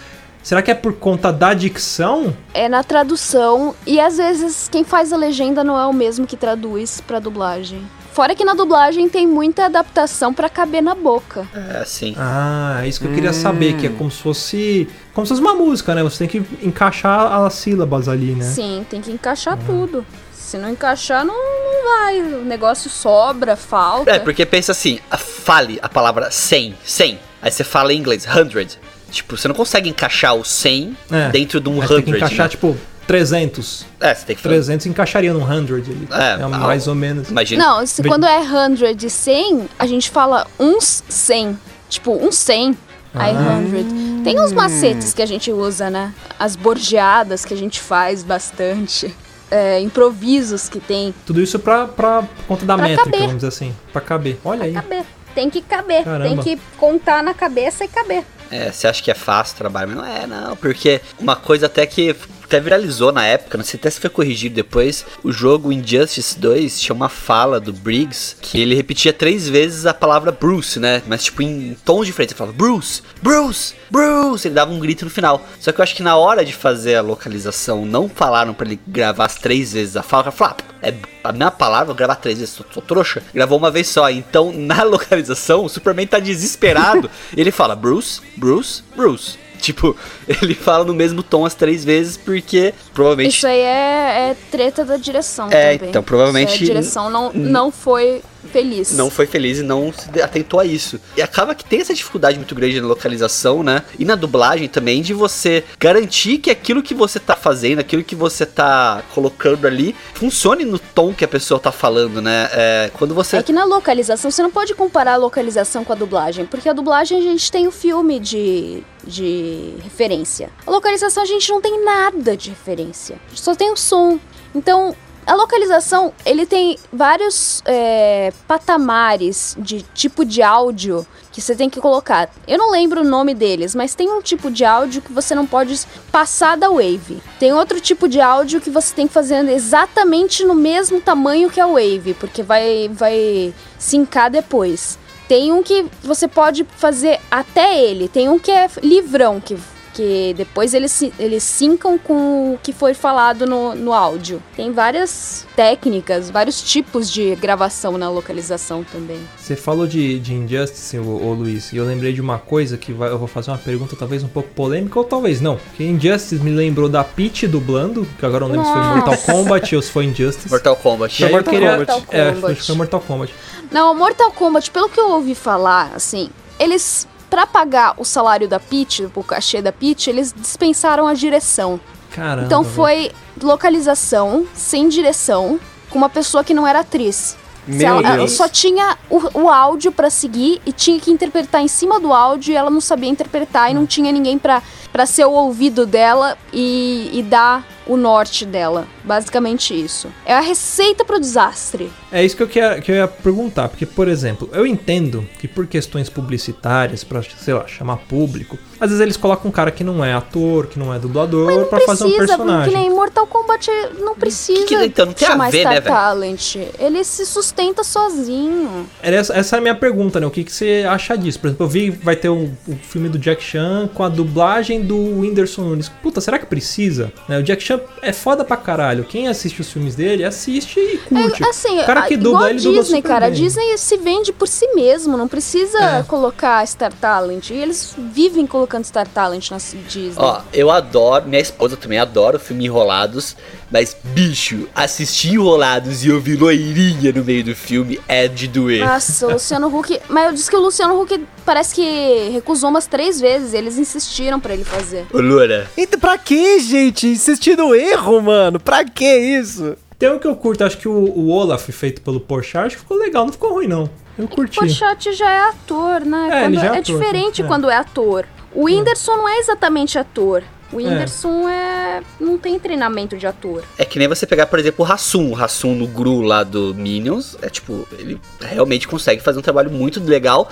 Será que é por conta da dicção? É na tradução e às vezes quem faz a legenda não é o mesmo que traduz pra dublagem. Fora que na dublagem tem muita adaptação pra caber na boca. É, assim. Ah, é isso que eu queria saber, que é como se fosse. Como se fosse uma música, né? Você tem que encaixar as sílabas ali, né? Sim, tem que encaixar tudo. Se não encaixar, não, não vai. O negócio sobra, falta. É, porque pensa assim, fale a palavra 100, 100. Aí você fala em inglês, 100. Tipo, você não consegue encaixar o 100 É. dentro de um Aí 100, você tem que encaixar, né? tipo, 300. É, você tem que falar. 300 encaixaria num 100 ali. É, É, mais ou menos. Imagina. Não, se quando é 100 e 100, a gente fala uns 100. Tipo, um 100. Aí Ah. 100. Tem uns macetes que a gente usa, né? As bordeadas que a gente faz bastante. É, improvisos que tem. Tudo isso pra, pra conta da Pra métrica, caber. vamos dizer assim. Pra caber. Olha aí. Caber. Tem que caber. Caramba. Tem que contar na cabeça e caber. É, você acha que é fácil o trabalho, mas não é, não. Porque uma coisa até que até viralizou na época, não sei até se foi corrigido depois, o jogo Injustice 2 tinha uma fala do Briggs que ele repetia três vezes a palavra Bruce, né? Mas tipo em tons diferentes. Ele falava Bruce, Bruce, Bruce. Ele dava um grito no final. Só que eu acho que na hora de fazer a localização, não falaram pra ele gravar as três vezes a fala. Ah, é a minha palavra, gravar três vezes, sou, sou trouxa. Gravou uma vez só. Então, na localização, o Superman tá desesperado. ele fala Bruce, Bruce, Bruce. Tipo, ele fala no mesmo tom as três vezes porque provavelmente. Isso aí é, é treta da direção É, também. então, provavelmente- Isso a direção não, não foi feliz. não foi feliz e não se atentou a isso. E acaba que tem essa dificuldade muito grande na localização, né? E na dublagem também, de você garantir que aquilo que você tá fazendo, aquilo que você tá colocando ali, funcione no tom que a pessoa tá falando, né? É, quando você. É que na localização, você não pode comparar a localização com a dublagem, porque a dublagem a gente tem o filme de, de referência. A localização a gente não tem nada de referência, a gente só tem o som. Então, a localização, ele tem vários é, patamares de tipo de áudio que você tem que colocar. Eu não lembro o nome deles, mas tem um tipo de áudio que você não pode passar da wave. Tem outro tipo de áudio que você tem que fazer exatamente no mesmo tamanho que a wave, porque vai vai sincar depois. Tem um que você pode fazer até ele. Tem um que é livrão, que, que depois eles, eles sincam com o que foi falado no, no áudio. Tem várias técnicas, vários tipos de gravação na localização também. Você falou de, de Injustice, ô, ô Luiz, e eu lembrei de uma coisa que vai- eu vou fazer uma pergunta talvez um pouco polêmica, ou talvez não. Porque Injustice me lembrou da Peach dublando, que agora eu não lembro se foi Mortal Kombat ou se foi Injustice. Mortal Kombat. Eu Mortal queria- Kombat. É, foi- acho que foi Mortal Kombat. Não, Mortal Kombat, pelo que eu ouvi falar, assim, eles, pra pagar o salário da Peach, o cachê da Peach, eles dispensaram a direção. Caramba. Então foi localização, sem direção, com uma pessoa que não era atriz. Meu ela, Deus. só tinha o, o áudio pra seguir e tinha que interpretar em cima do áudio e ela não sabia interpretar e não tinha ninguém pra pra ser o ouvido dela e, e dar o norte dela. Basicamente isso. É a receita pro desastre. É isso que eu, queria, que eu ia perguntar, porque, por exemplo, eu entendo que por questões publicitárias, pra, sei lá, chamar público, às vezes eles colocam um cara que não é ator, que não é dublador, pra fazer um precisa, porque personagem. nem Mortal Kombat não precisa que- então, não tem a chamar ver, Star né, velho? Talent. Ele se sustenta sozinho. Essa, essa é a minha pergunta, né? O que, que você acha disso? Por exemplo, eu vi vai ter um, um filme do Jack Chan com a dublagem do Whindersson Nunes. Puta, será que precisa? Né, O Jack Chan é foda pra caralho. Quem assiste os filmes dele, assiste e curte. É, assim, o cara que a- dubla, ele a dubla Disney, super cara. A bem. Disney se vende por si mesmo, não precisa É. colocar Star Talent. E eles vivem colocando Star Talent na Disney. Ó, eu adoro, minha esposa também adora o filme Enrolados, mas, bicho, assistir Enrolados e ouvir loirinha no meio do filme é de doer. Nossa, o Luciano Huck. Mas eu disse que o Luciano Huck parece que recusou umas três vezes. Eles insistiram pra ele fazer. Ô, Loura, Então, pra que, gente? Insistir no erro, mano? Pra que isso? Tem um que eu curto, acho que o, o Olaf, feito pelo Porchat, acho que ficou legal, não ficou ruim, não. Eu curti. Porchat já é ator, né? É, Quando- ele já é é ator, diferente é. quando é ator. O Whindersson não é exatamente ator. O Whindersson é. não tem treinamento de ator. é que nem você pegar, por exemplo, o Rassum. O Rassum no Gru lá do Minions, é tipo, ele realmente consegue fazer um trabalho muito legal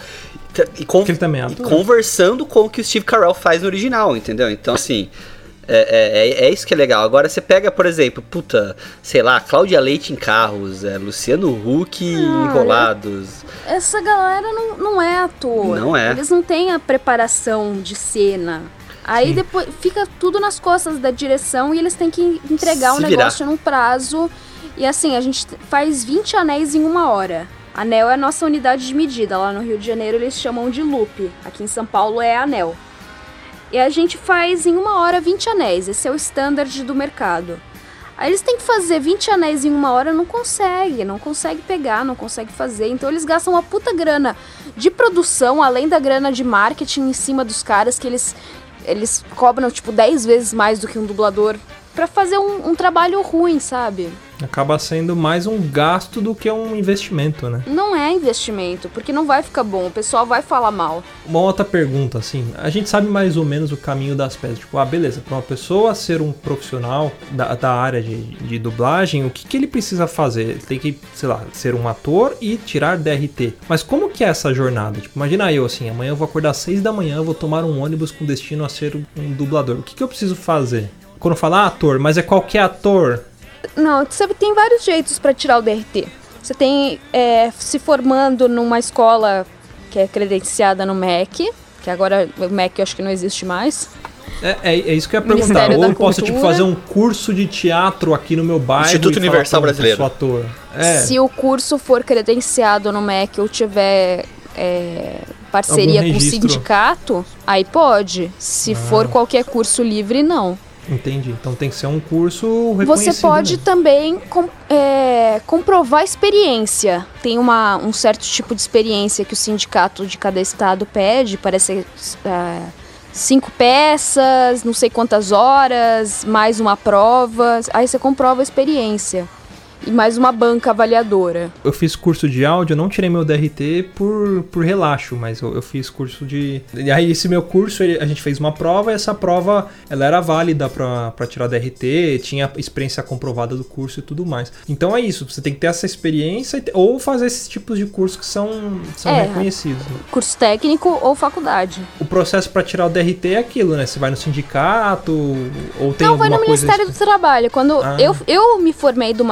e, con- Porque ele também é e conversando com o que o Steve Carell faz no original, entendeu? Então, assim, é, é, é- é isso que é legal. Agora você pega, por exemplo, puta, sei lá, Cláudia Leite em carros, é, Luciano Huck em enrolados. Essa galera não, não é ator. Não é. Eles não têm a preparação de cena. Aí depois fica tudo nas costas da direção e eles têm que entregar o virar. negócio num prazo. E assim, a gente faz 20 anéis em uma hora. Anel é a nossa unidade de medida. Lá no Rio de Janeiro eles chamam de loop. Aqui em São Paulo é anel. E a gente faz em uma hora 20 anéis. Esse é o standard do mercado. Aí eles têm que fazer 20 anéis em uma hora, não consegue, não consegue pegar, não consegue fazer. Então eles gastam uma puta grana de produção, além da grana de marketing em cima dos caras, que eles, eles cobram tipo 10 vezes mais do que um dublador pra fazer um, um trabalho ruim, sabe? Acaba sendo mais um gasto do que um investimento, né? Não é investimento, porque não vai ficar bom, o pessoal vai falar mal. Uma outra pergunta, assim, a gente sabe mais ou menos o caminho das pedras. Tipo, ah, beleza, para uma pessoa ser um profissional da, da área de, de dublagem, o que, que ele precisa fazer? Ele tem que, sei lá, ser um ator e tirar DRT. Mas como que é essa jornada? Tipo, imagina eu, assim, amanhã eu vou acordar às 6 da manhã, vou tomar um ônibus com destino a ser um dublador. O que, que eu preciso fazer? Quando falar ah, ator, mas é qualquer ator. Não, você tem vários jeitos pra tirar o DRT. Você tem é, se formando numa escola que é credenciada no MEC, que agora o MEC eu acho que não existe mais. É, é, é isso que eu ia perguntar. Ministério Ou eu posso, tipo, fazer um curso de teatro aqui no meu bairro. Instituto e Universal "Pronto, eu Brasileiro." Ator. É. Se o curso for credenciado no MEC ou tiver é, parceria com o sindicato, aí pode. Se for qualquer curso livre, não. Entendi. Então tem que ser um curso reconhecido. Você pode também com- é, comprovar a experiência. Tem uma, um certo tipo de experiência que o sindicato de cada estado pede, parece é, cinco peças, não sei quantas horas, mais uma prova. Aí você comprova a experiência. E mais uma banca avaliadora. Eu fiz curso de áudio, eu não tirei meu DRT por, por relaxo, mas eu, eu fiz curso de. E aí, esse meu curso, ele- a gente fez uma prova e essa prova ela era válida pra, pra tirar DRT, tinha experiência comprovada do curso e tudo mais. Então é isso, você tem que ter essa experiência ou fazer esses tipos de cursos que são, são É. reconhecidos. né? Curso técnico ou faculdade. O processo pra tirar o DRT é aquilo, né? Você vai no sindicato ou tem Não, vai no. Ministério do Trabalho. Quando Ah. eu, eu me formei do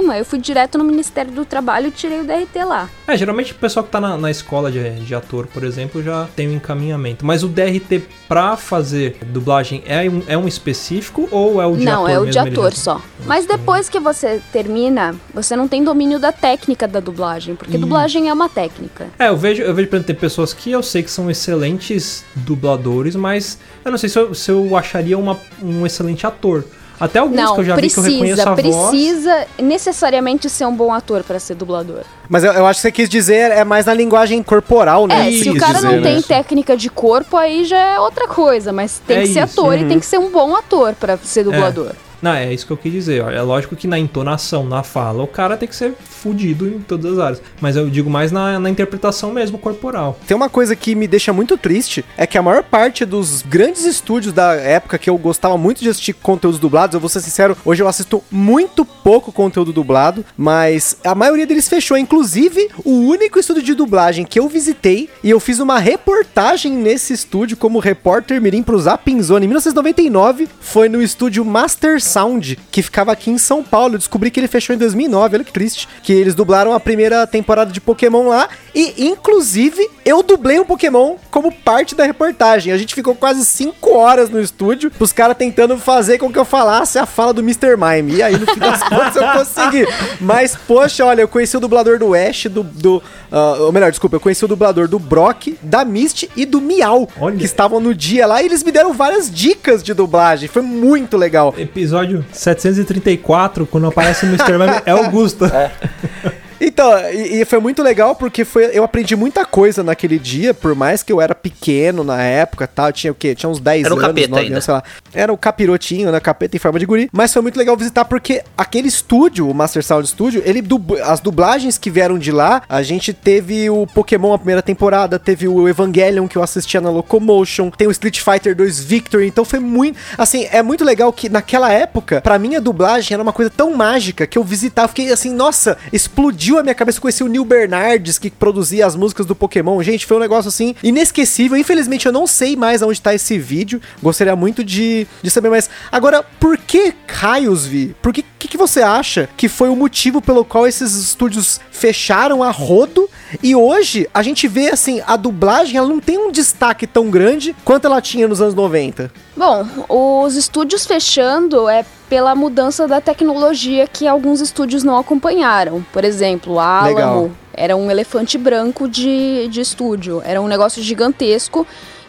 Eu fui direto no Ministério do Trabalho e tirei o DRT lá. É, geralmente o pessoal que tá na, na escola de, de ator, por exemplo, já tem um encaminhamento. Mas o DRT pra fazer dublagem é um, é um específico ou é o de não, ator é o de ator já- só. Mas depois que você termina, você não tem domínio da técnica da dublagem, porque dublagem é uma técnica. É, eu vejo, eu vejo, por exemplo, tem pessoas que eu sei que são excelentes dubladores, mas eu não sei se eu, se eu acharia uma, um excelente ator. Até alguns não, que eu já vi que eu reconheço precisa, a voz. precisa necessariamente ser um bom ator pra ser dublador. Mas eu, eu acho que você quis dizer é mais na linguagem corporal, né? É, se o cara dizer, não né? tem técnica de corpo, aí já é outra coisa, mas tem É que ser isso, ator e uhum. tem que ser um bom ator pra ser dublador. Não, é isso que eu quis dizer. É lógico que na entonação, na fala, o cara tem que ser fudido em todas as áreas. Mas eu digo mais na, na interpretação mesmo, corporal. Tem uma coisa que me deixa muito triste, é que a maior parte dos grandes estúdios da época que eu gostava muito de assistir conteúdos dublados, eu vou ser sincero, hoje eu assisto muito pouco conteúdo dublado, mas a maioria deles fechou. Inclusive, o único estúdio de dublagem que eu visitei e eu fiz uma reportagem nesse estúdio como repórter mirim pro Zapping Zone em 1999 foi no estúdio Master Sound, que ficava aqui em São Paulo. Eu descobri que ele fechou em 2009, olha que triste. Que eles dublaram a primeira temporada de Pokémon lá e, inclusive, eu dublei um Pokémon como parte da reportagem. A gente ficou quase 5 horas no estúdio, os caras tentando fazer com que eu falasse a fala do Mr. Mime. E aí, no fim das contas, eu consegui. Mas, poxa, olha, eu conheci o dublador do Ash, do. do ah, ou melhor, desculpa, eu conheci o dublador do Brock, da Misty e do Miau, Olha. que estavam no dia lá e eles me deram várias dicas de dublagem. Foi muito legal. Episódio 734, quando aparece o Mr. Mime, é Augusto. Então, e, e foi muito legal porque foi, eu aprendi muita coisa naquele dia, por mais que eu era pequeno na época, tal, eu tinha o quê? Tinha uns 10 Era anos, capeta 9 ainda. anos, sei lá. Era o capirotinho, né? Capeta em forma de guri. Mas foi muito legal visitar porque aquele estúdio, o Master Sound Studio, ele dub- as dublagens que vieram de lá, a gente teve o Pokémon a primeira temporada, teve o Evangelion que eu assistia na Locomotion, tem o Street Fighter 2 Victory, então foi muito, assim, é muito legal que naquela época, pra mim a dublagem era uma coisa tão mágica que eu visitava, fiquei assim, nossa, explodiu a minha cabeça, eu conheci o Neil Bernardes que produzia as músicas do Pokémon, gente, foi um negócio assim inesquecível, infelizmente eu não sei mais aonde tá esse vídeo, gostaria muito de, de saber mais. Agora, por que raios, Vi? Por que, que que você acha que foi o motivo pelo qual esses estúdios fecharam a rodo e hoje a gente vê assim, a dublagem ela não tem um destaque tão grande quanto ela tinha nos anos 90. Bom, os estúdios fechando é pela mudança da tecnologia que alguns estúdios não acompanharam. Por exemplo, a Legal. Alamo era um elefante branco de, de estúdio, era um negócio gigantesco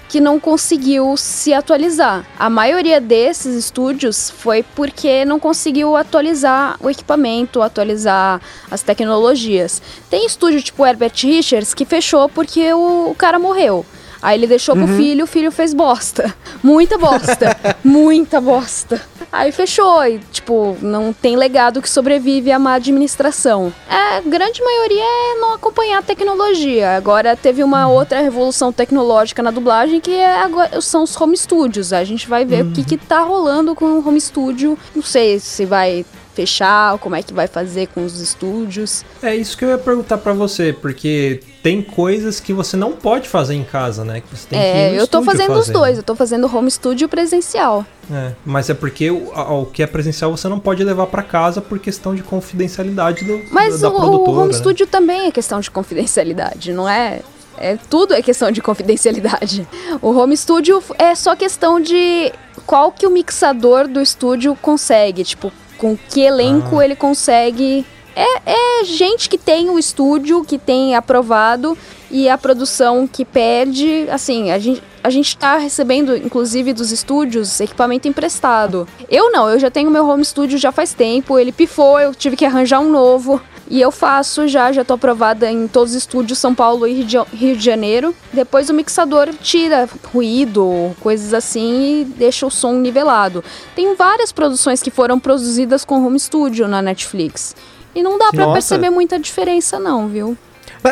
que não conseguiu se atualizar. A maioria desses estúdios foi porque não conseguiu atualizar o equipamento, atualizar as tecnologias. Tem estúdio tipo Herbert Richards que fechou porque o cara morreu. Aí ele deixou pro filho, o filho fez bosta. Muita bosta. muita bosta. Aí fechou. E, tipo, não tem legado que sobrevive a má administração. É, a grande maioria é não acompanhar a tecnologia. Agora teve uma outra revolução tecnológica na dublagem que é agora, são os home studios. A gente vai ver o que, que tá rolando com o home studio. Não sei se vai fechar, como é que vai fazer com os estúdios. É isso que eu ia perguntar pra você, porque tem coisas que você não pode fazer em casa, né? Que você tem que ir É, eu tô fazendo os fazer. dois. Eu tô fazendo home studio presencial. É, mas é porque o, o que é presencial você não pode levar pra casa por questão de confidencialidade do, Mas da o, o produtora. home né? studio também é questão de confidencialidade, não é? É tudo é questão de confidencialidade. O home studio é só questão de qual que o mixador do estúdio consegue, tipo, com que elenco Ah. ele consegue. É, é gente que tem o estúdio, que tem aprovado e a produção que pede, assim, a gente, a gente tá recebendo, inclusive dos estúdios, equipamento emprestado. Eu não, eu já tenho meu home studio já faz tempo, ele pifou, eu tive que arranjar um novo. E eu faço já, já tô aprovada em todos os estúdios São Paulo e Rio de- Janeiro. Depois o mixador tira ruído, coisas assim e deixa o som nivelado. Tem várias produções que foram produzidas com home studio na Netflix. E não dá pra Nossa. perceber muita diferença não, viu?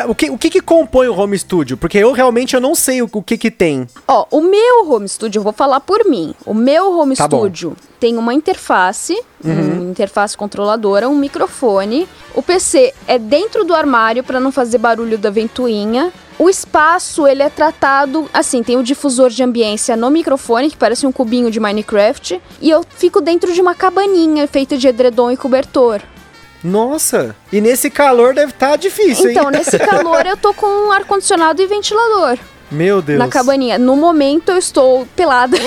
O que, o que que compõe o home studio? Porque eu realmente eu não sei o, o que que tem. Ó, o meu home studio, eu vou falar por mim. O meu home Tá bom. studio tem uma interface, uma interface controladora, um microfone. O PC é dentro do armário para não fazer barulho da ventoinha. O espaço, ele é tratado assim, tem o difusor de ambiência no microfone, que parece um cubinho de Minecraft, e eu fico dentro de uma cabaninha feita de edredom e cobertor. Nossa, e nesse calor deve estar difícil, Então, hein? nesse calor, eu tô com um ar-condicionado e ventilador Meu Deus. na cabaninha. No momento, eu estou pelada.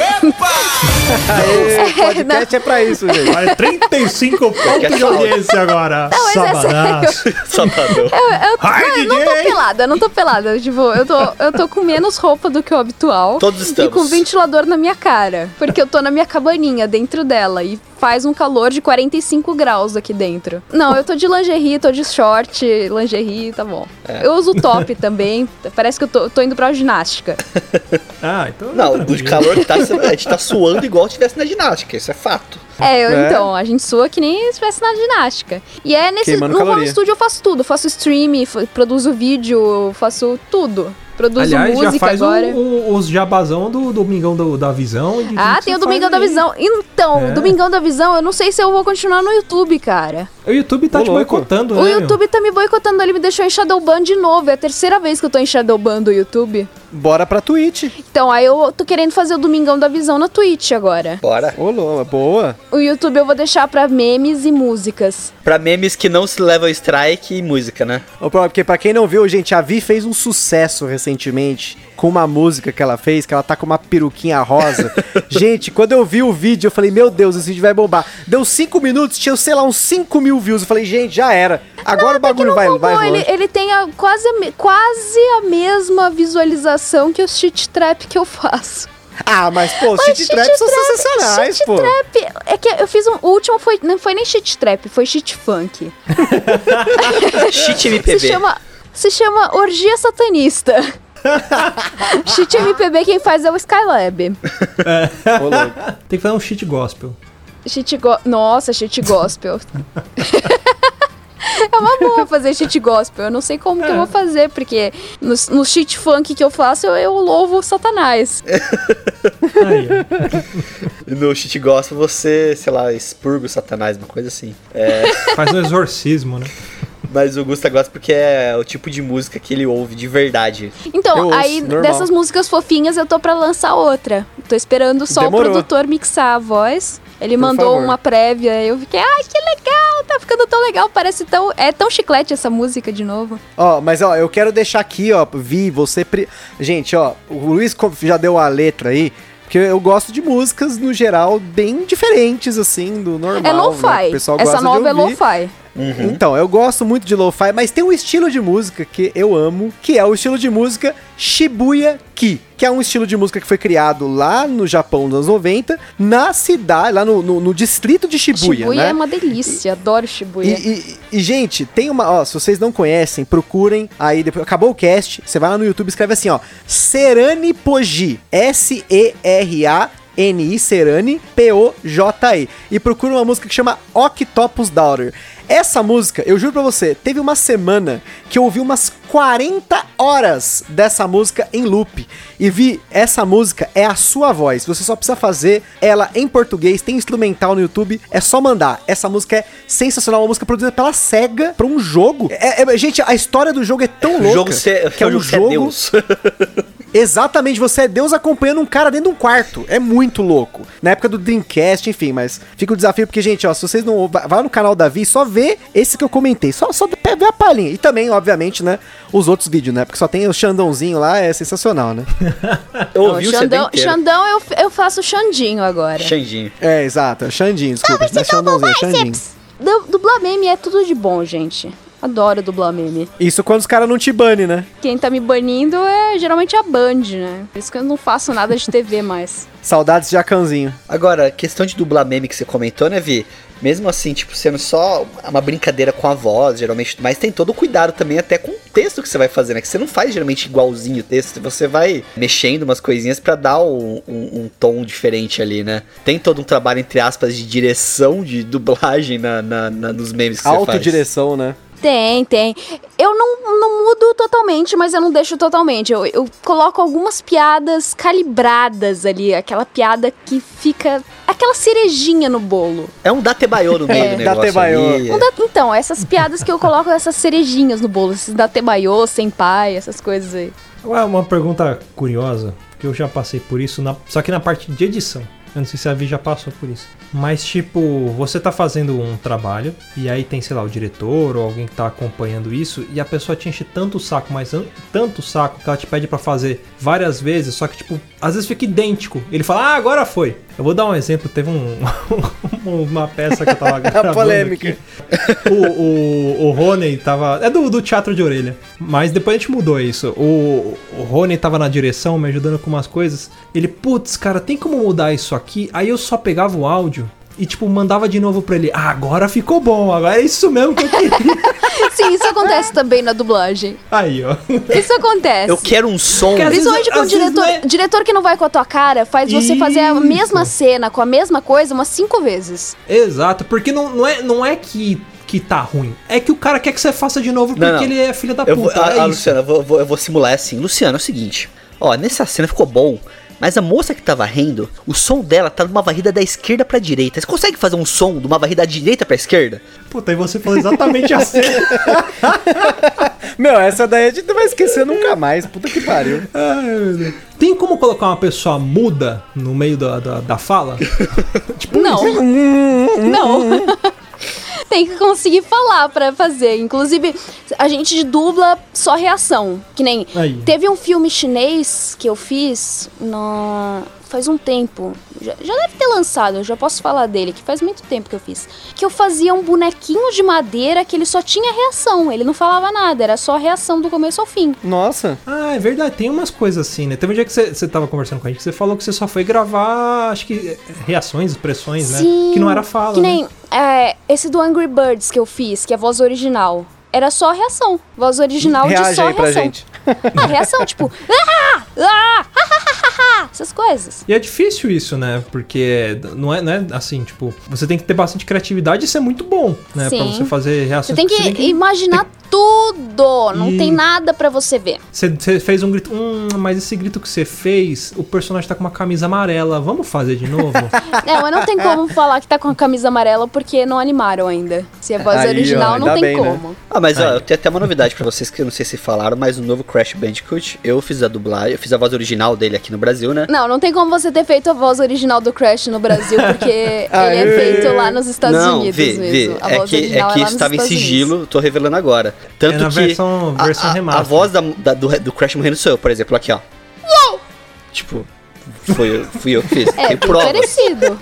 Aê, podcast é pra isso, gente. Vai 35 pontos de audiência agora. Não, mas é Sabadaço. Sabadão. Eu, eu- Ai, eu não tô pelada, não tô pelada. Tipo, eu tô, eu tô com menos roupa do que o habitual. Todos E estamos. com ventilador na minha cara. Porque eu tô na minha cabaninha, dentro dela. E faz um calor de 45 graus aqui dentro. Não, eu tô de lingerie, tô de short, lingerie, tá bom. Eu uso top também, parece que eu tô, tô indo pra ginástica. Ah, então. Não, o tranquilo. de calor que tá, a gente tá suando igual se estivesse na ginástica, isso é fato. É, eu- É. então, a gente sua que nem se estivesse na ginástica. E é nesse. Queimando no home studio eu faço tudo. Faço stream, produzo vídeo, faço tudo. Produzo Aliás, já música faz o- agora. o- os jabazão do Domingão do- da Visão. e Ah, tem o Domingão faz da aí. Visão. Então, É. o Domingão da Visão, eu não sei se eu vou continuar no YouTube, cara. O YouTube tá Ô, te louco. boicotando, né? O meu? YouTube tá me boicotando, ele me deixou em Shadowban de novo. É a terceira vez que eu tô em Shadowban do YouTube. Bora pra Twitch. Então, aí eu tô querendo fazer o Domingão da Visão na Twitch agora. Bora. Ô, Lô, boa. O YouTube eu vou deixar pra memes e músicas. Pra memes que não se levam strike e música, né? Ô, Pro, Porque pra quem não viu, gente, a Vi fez um sucesso recentemente com uma música que ela fez, que ela tá com uma peruquinha rosa. gente, quando eu vi o vídeo, eu falei, meu Deus, esse vídeo vai bombar. Deu cinco minutos, tinha, sei lá, uns 5 mil views. Eu falei, gente, já era. Agora o bagulho Não vai, bombou, vai ele, longe. ele tem a- quase, a quase a mesma visualização que os cheat trap que eu faço. Ah, mas, pô, os Mas cheat traps são sensacionais, cheat pô. trap, é que eu fiz um, o último foi não foi nem cheat trap, foi cheat funk. Cheat Se MPB. chama se chama orgia satanista. cheat MPB quem faz é o Skylab. Louco. Tem que fazer um shit gospel. Cheat go Nossa, cheat gospel. É uma boa fazer cheat gospel. Eu não sei como que eu vou fazer, porque no, no cheat funk que eu faço, eu, eu louvo Satanás. No cheat gospel você, sei lá, expurga o satanás, uma coisa assim. É, Faz um exorcismo, né? Mas o Gusta gosta porque é o tipo de música que ele ouve de verdade. Então, Eu ouço, aí normal. dessas músicas fofinhas eu tô pra lançar outra. Tô esperando só Demorou. o produtor mixar a voz. Ele Por mandou favor. uma prévia, eu fiquei, ai, que legal, tá ficando tão legal, parece tão. É tão chiclete essa música de novo. Ó, mas ó, eu quero deixar aqui, ó, Vi, você. Pri... Gente, ó, o Luiz já deu a letra aí. Porque eu gosto de músicas, no geral, bem diferentes, assim, do normal. é né, lo-fi. pessoal Essa gosta de nova é ouvir. Lo-fi. Então, eu gosto muito de lo-fi, mas tem um estilo de música que eu amo, que é o estilo de música Shibuya Ki, que é um estilo de música que foi criado lá no Japão nos anos 90, na cidade, lá no, no- no distrito de Shibuya, Shibuya né? é uma delícia, adoro E, Shibuya. e- e, gente, tem uma. Ó, se vocês não conhecem, procurem aí. Depois, acabou o cast, você vai lá no YouTube e escreve assim, ó. Serani Poji. S-E-R-A-N-I, Serani, P-O-J-E. E procura uma música que chama Octopus Daughter. Essa música, eu juro pra você, teve uma semana que eu ouvi umas 40 horas dessa música em loop. E vi, essa música é a sua voz. Você só precisa fazer ela em português, tem instrumental no YouTube, é só mandar. Essa música é sensacional, uma música produzida pela SEGA pra um jogo. É- é- gente, a história do jogo é tão O louca. que é o um jogo é jogo. Exatamente, você é Deus acompanhando um cara dentro de um quarto. É muito louco. Na época do Dreamcast, enfim, mas fica o desafio porque, gente, ó, se vocês não. Vai no canal da Vi, só vê esse que eu comentei. Só, só vê a palhinha. E também, obviamente, né, os outros vídeos, né? Porque só tem o Xandãozinho lá, é sensacional, né? Eu Não, ouvi o Xandão. Xandão eu, eu faço Xandinho agora. Xandinho. É, exato. É Xandinho, desculpa. Não é Xandãozinho, é Xandinho. Du- Dublar meme é tudo de bom, gente. Adoro dublar meme. Isso quando os caras não te banem, né? Quem tá me banindo é geralmente a Band, né? Por isso que eu não faço nada de TV mais. Saudades de Jacanzinho. Agora, questão de dublar meme que você comentou, né, Vi? Mesmo assim, tipo, sendo só uma brincadeira com a voz, geralmente, mas tem todo o cuidado também até com o texto que você vai fazer, né? Que você não faz geralmente igualzinho o texto, você vai mexendo umas coisinhas pra dar um, um- um tom diferente ali, né? Tem todo um trabalho, entre aspas, de direção de dublagem na, na- na- nos memes que você faz. Autodireção, né? Tem, tem. Eu não, não mudo totalmente, mas eu não deixo totalmente. Eu, eu coloco algumas piadas calibradas ali. Aquela piada que fica. Aquela cerejinha no bolo. É um datebayo no meio É. do negócio Datebayo. Não dá- então, essas piadas que eu coloco, essas cerejinhas no bolo. Esses datebayo, sem pai, essas coisas aí. Agora, uma pergunta curiosa, que eu já passei por isso, na- só que na parte de edição. Eu não sei se a Vi já passou por isso. Mas, tipo, você tá fazendo um trabalho, e aí tem, sei lá, o diretor ou alguém que tá acompanhando isso, e a pessoa te enche tanto o saco, mas an- tanto o saco, que ela te pede pra fazer várias vezes, só que, tipo, às vezes fica idêntico. Ele fala, ah, agora foi. Eu vou dar um exemplo, teve um, uma peça que eu tava gravando polêmica. aqui. O, o, o Rony tava. É do, do teatro de orelha. Mas depois a gente mudou isso. O, o Rony tava na direção, me ajudando com umas coisas. Ele, putz, cara, tem como mudar isso aqui? Aí eu só pegava o áudio e, tipo, mandava de novo pra ele. Ah, agora ficou bom, agora é isso mesmo que eu queria. Sim, isso acontece também na dublagem. Aí, ó. Isso acontece. Eu quero um som. Principalmente com o diretor. é- Diretor que não vai com a tua cara faz você fazer a Isso. mesma cena com a mesma coisa umas cinco vezes. Exato, porque não, não, é, não é que, que tá ruim. É que o cara quer que você faça de novo porque Não, não. ele é filho da Eu vou, puta. ah, é ah, isso. Luciano, eu vou, eu vou- eu vou simular assim. Luciano, é o seguinte. Ó, nessa cena ficou bom. Mas a moça que tá varrendo, o som dela tá numa varrida da esquerda pra direita. Você consegue fazer um som de uma varrida da direita pra esquerda? Puta, e você falou exatamente assim. Meu, essa daí a gente não vai esquecer nunca mais. Puta que pariu. Ai, meu Deus. Tem como colocar uma pessoa muda no meio da, da, da fala? tipo, Não. Não. Tem que conseguir falar pra fazer. Inclusive, a gente dubla só reação. Que nem. Aí. Teve um filme chinês que eu fiz no... faz um tempo. Já, já deve ter lançado, eu já posso falar dele, que faz muito tempo que eu fiz. Que eu fazia um bonequinho de madeira que ele só tinha reação. Ele não falava nada, era só reação do começo ao fim. Nossa. Ah, é verdade, tem umas coisas assim, né? Teve um dia que você, tava conversando com a gente, que você falou que você só foi gravar, acho que, é, reações, expressões, né? Que não era fala, Que nem né? é, esse do Angry Birds que eu fiz, que é a voz original. Era só reação. Voz original de Reage só aí pra reação. gente. Ah, reação, tipo, ah, ah, essas coisas. E é difícil isso, né? Porque não é, não é assim, tipo, você tem que ter bastante criatividade e ser muito bom, né? Pra Sim. você fazer Você reações. tem que imaginar tudo. Não E- tem nada pra você ver. Você, você fez um grito, hum, mas esse grito que você fez, o personagem tá com uma camisa amarela, vamos fazer de novo? Não, mas não tem como falar que tá com a camisa amarela porque não animaram ainda. Se é voz Aí, ó, original, não ainda tem bem, né? como. Ah, mas ó, eu tenho até uma novidade pra vocês que eu não sei se falaram, mas o novo Crash Bandicoot, eu fiz a dublagem, eu fiz a voz original dele aqui no Brasil, né? Não, não tem como você ter feito a voz original do Crash no Brasil, porque ele é feito lá nos Estados não, Unidos vê, mesmo. vê. A É voz que, é original que lá isso nos tava em Estados Unidos. sigilo, tô revelando agora. Tanto É na que versão- a- versão a, a, remaster. voz da, da- do, do Crash morrendo sou eu, por exemplo, aqui, ó. Tipo, foi, eu- fui eu que fiz. É, Tem parecido.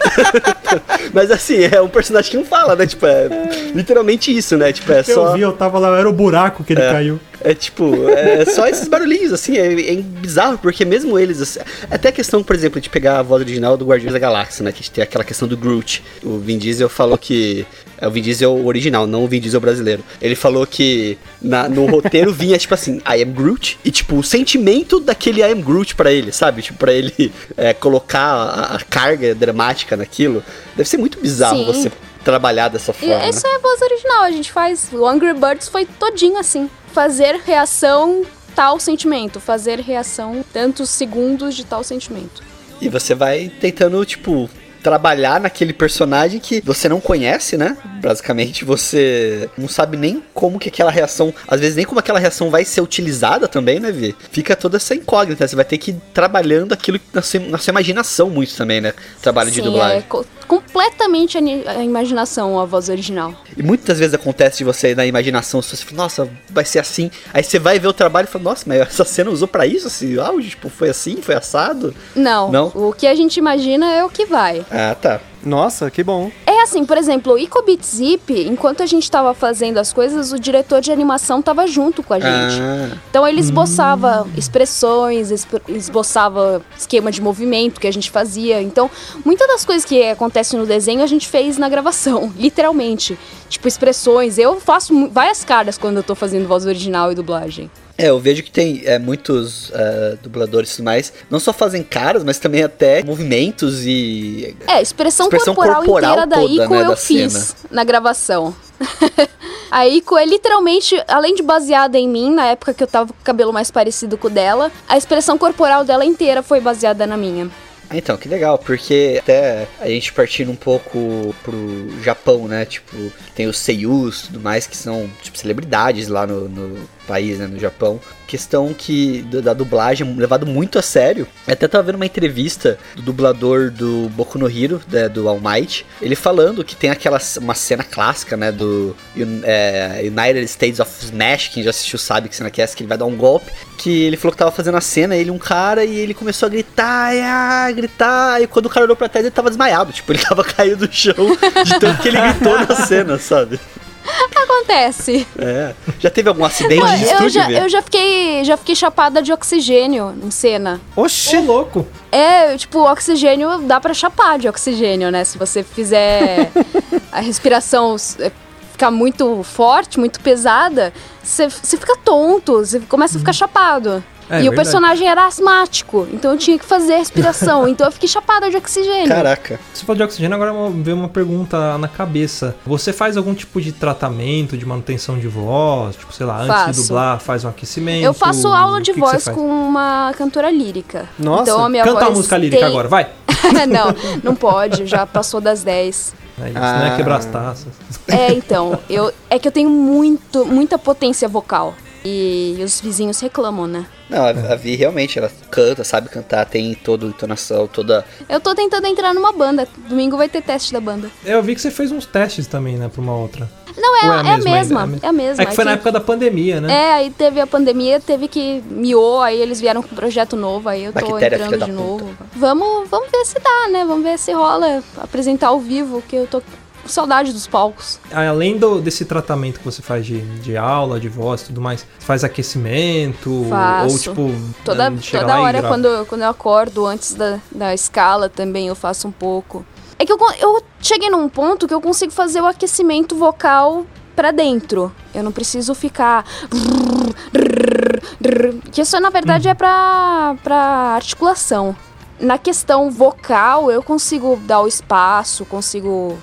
Mas assim, é um personagem que não fala, né? Tipo, é literalmente isso, né? Tipo, é só. Eu vi, eu tava lá, era o buraco que ele caiu. É tipo, é só esses barulhinhos, assim, é, é bizarro, porque mesmo eles. assim, até a questão, por exemplo, de pegar a voz original do Guardiões da Galáxia, né? Que tem aquela questão do Groot. O Vin Diesel falou que. É o Vin Diesel original, não o Vin Diesel brasileiro. Ele falou que na- no roteiro vinha, tipo assim, I am Groot, e tipo, o sentimento daquele I am Groot pra ele, sabe? Tipo, pra ele é, colocar a, a carga dramática naquilo. Deve ser muito bizarro Sim. você trabalhar dessa E forma. isso é a voz original, a gente faz. O Angry Birds foi todinho assim. Fazer reação tal sentimento. Fazer reação tantos segundos de tal sentimento. E você vai tentando, tipo, trabalhar naquele personagem que você não conhece, né? Basicamente, você não sabe nem como que aquela reação, às vezes nem como aquela reação vai ser utilizada também, né, Vi? Fica toda essa incógnita, você vai ter que ir trabalhando aquilo na sua, na sua imaginação muito também, né? Trabalho de Sim, é dublagem. co- completamente a, imaginação a voz original. E muitas vezes acontece de você na imaginação, você fala, nossa, vai ser assim. Aí você vai ver o trabalho e fala, nossa, mas essa cena usou pra isso? Esse áudio, tipo, foi assim, foi assado? Não, Não? o que a gente imagina é o que vai. Ah, tá. Nossa, que bom. É assim, por exemplo, o Icobit Zip, enquanto a gente tava fazendo as coisas, o diretor de animação tava junto com a gente. Ah. Então ele esboçava expressões, esp- esboçava esquema de movimento que a gente fazia. Então, muitas das coisas que acontecem no desenho a gente fez na gravação, literalmente. Tipo, expressões. Eu faço várias caras quando eu tô fazendo voz original e dublagem. É, eu vejo que tem é, muitos é, dubladores e tudo mais, não só fazem caras, mas também até movimentos e. É, expressão, Expressão corporal, corporal inteira da toda, Ico né, eu da fiz cena. na gravação. a Ico é literalmente, além de baseada em mim, na época que eu tava com o cabelo mais parecido com o dela, a expressão corporal dela inteira foi baseada na minha. Ah, Então, que legal, porque até a gente partindo um pouco pro Japão, né? Tipo, tem os seiyus e tudo mais, que são, tipo, celebridades lá no, no país, né? No Japão. Questão que, da, dublagem, levado muito a sério. Até tava vendo uma entrevista do dublador do Boku no Hero, né, do All Might, ele falando que tem aquela, uma cena clássica, né? Do é, United States of Smash, quem já assistiu sabe que cena que é essa, que ele vai dar um golpe. Que ele falou que tava fazendo a cena, ele um cara, e ele começou a gritar, e ah, gritar, e quando o cara olhou pra trás, ele tava desmaiado, tipo, ele tava caído do chão de tanto que ele gritou na cena, sabe? acontece. É. Já teve algum acidente de eu, estúdio, já, Vê? eu já fiquei já fiquei chapada de oxigênio em cena. Oxi! Ô, louco. É, tipo, oxigênio dá pra chapar de oxigênio, né? Se você fizer a respiração é, ficar muito forte, muito pesada, você você fica tonto, você começa a ficar chapado. É, e o verdade. personagem era asmático, então eu tinha que fazer a respiração. então eu fiquei chapada de oxigênio. Caraca. Você falou de oxigênio, agora veio uma pergunta na cabeça. Você faz algum tipo de tratamento de manutenção de voz? Tipo, sei lá, antes de Faço. dublar, faz um aquecimento? Eu faço aula de O que que voz faz? com uma cantora lírica. Nossa, então a minha Canta voz uma música lírica tem- agora, vai! não, não pode, já passou das 10. É isso, Ah. né? Quebrar as taças. É, então, eu, é que eu tenho muito, muita potência vocal. E os vizinhos reclamam, né? Não, a, a Vi realmente, ela canta, sabe cantar, tem toda a entonação, toda. Eu tô tentando entrar numa banda. Domingo vai ter teste da banda. Eu vi que você fez uns testes também, né, pra uma outra. Não, é, Ou é, a mesma, ainda? é a mesma. É que foi na época da pandemia, né? É, aí teve a pandemia, teve que miou, aí eles vieram com um projeto novo, aí eu tô Bactéria, filha entrando de puta. novo. Vamos, vamos ver se dá, né? Vamos ver se rola apresentar ao vivo, que eu tô com saudade dos palcos. Além do- desse tratamento que você faz de, de aula, de voz e tudo mais, faz aquecimento? Faço. Ou tipo, Toda, chega toda hora, quando, quando eu acordo, antes da, da escala também, eu faço um pouco. É que eu, eu cheguei num ponto que eu consigo fazer o aquecimento vocal pra dentro. Eu não preciso ficar. Que isso, na verdade, é pra, pra articulação. Na questão vocal, eu consigo dar o espaço, consigo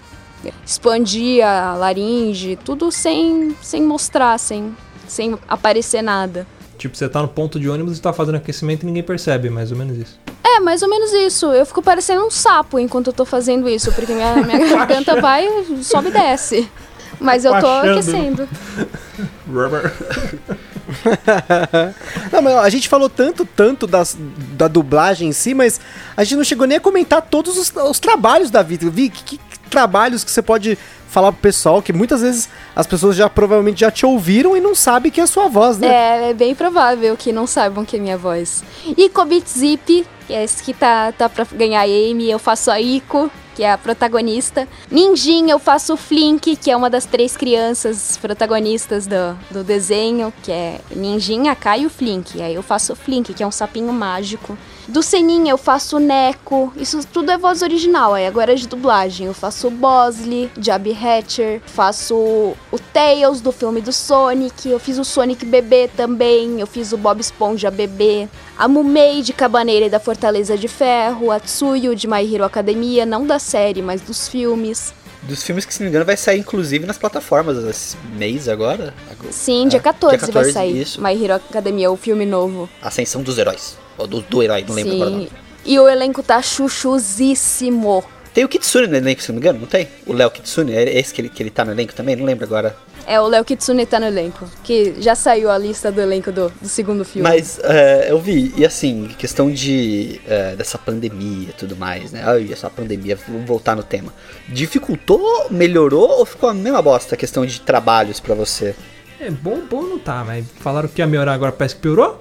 expandir a laringe, tudo sem, sem mostrar, sem, sem aparecer nada. Tipo, você tá no ponto de ônibus e tá fazendo aquecimento e ninguém percebe, mais ou menos isso. É, mais ou menos isso. Eu fico parecendo um sapo enquanto eu tô fazendo isso, porque minha, minha garganta vai, sobe e desce. Mas eu tô aquecendo. Rubber. Não, mas a gente falou tanto, tanto das, da dublagem em si, mas a gente não chegou nem a comentar todos os, os trabalhos da vida. Vi que trabalhos que você pode falar pro pessoal, que muitas vezes as pessoas já provavelmente já te ouviram e não sabem que é a sua voz, né? É, é bem provável que não saibam que é minha voz. Ico Beat Zip, que é esse que tá, tá pra ganhar Amy, eu faço a Ico, que é a protagonista. Ninjin, eu faço o Flink, que é uma das três crianças protagonistas do, do desenho, que é Ninjin, a Kai e o Flink. Aí eu faço o Flink, que é um sapinho mágico. Do Seninha eu faço o Neko, isso tudo é voz original, aí agora é de dublagem. Eu faço o Bosley, de Abby Hatcher, faço o Tails do filme do Sonic, eu fiz o Sonic bebê também, eu fiz o Bob Esponja bebê, a Mumei de Cabaneira e da Fortaleza de Ferro, a Tsuyu de My Hero Academia, não da série, mas dos filmes. Dos filmes que, se não me engano, vai sair inclusive nas plataformas esse mês agora. Sim, dia É, 14, dia vai 14, sair isso. My Hero Academia, o filme novo. Ascensão dos Heróis. Ou do, do herói, não lembro agora Sim. nome. E o elenco tá chuchuzíssimo. Tem o Kitsune no elenco, se não me engano, não tem? O Léo Kitsune, é esse que ele, que ele tá no elenco também? Não lembro agora. É, o Léo Kitsune tá no elenco. Que já saiu a lista do elenco do, do segundo filme. Mas é, eu vi, e assim, questão de é, dessa pandemia e tudo mais, né? Ai, essa pandemia, vamos voltar no tema. Dificultou, melhorou ou ficou a mesma bosta a questão de trabalhos pra você? É bom, bom não tá, mas falaram que ia melhorar agora, parece que piorou?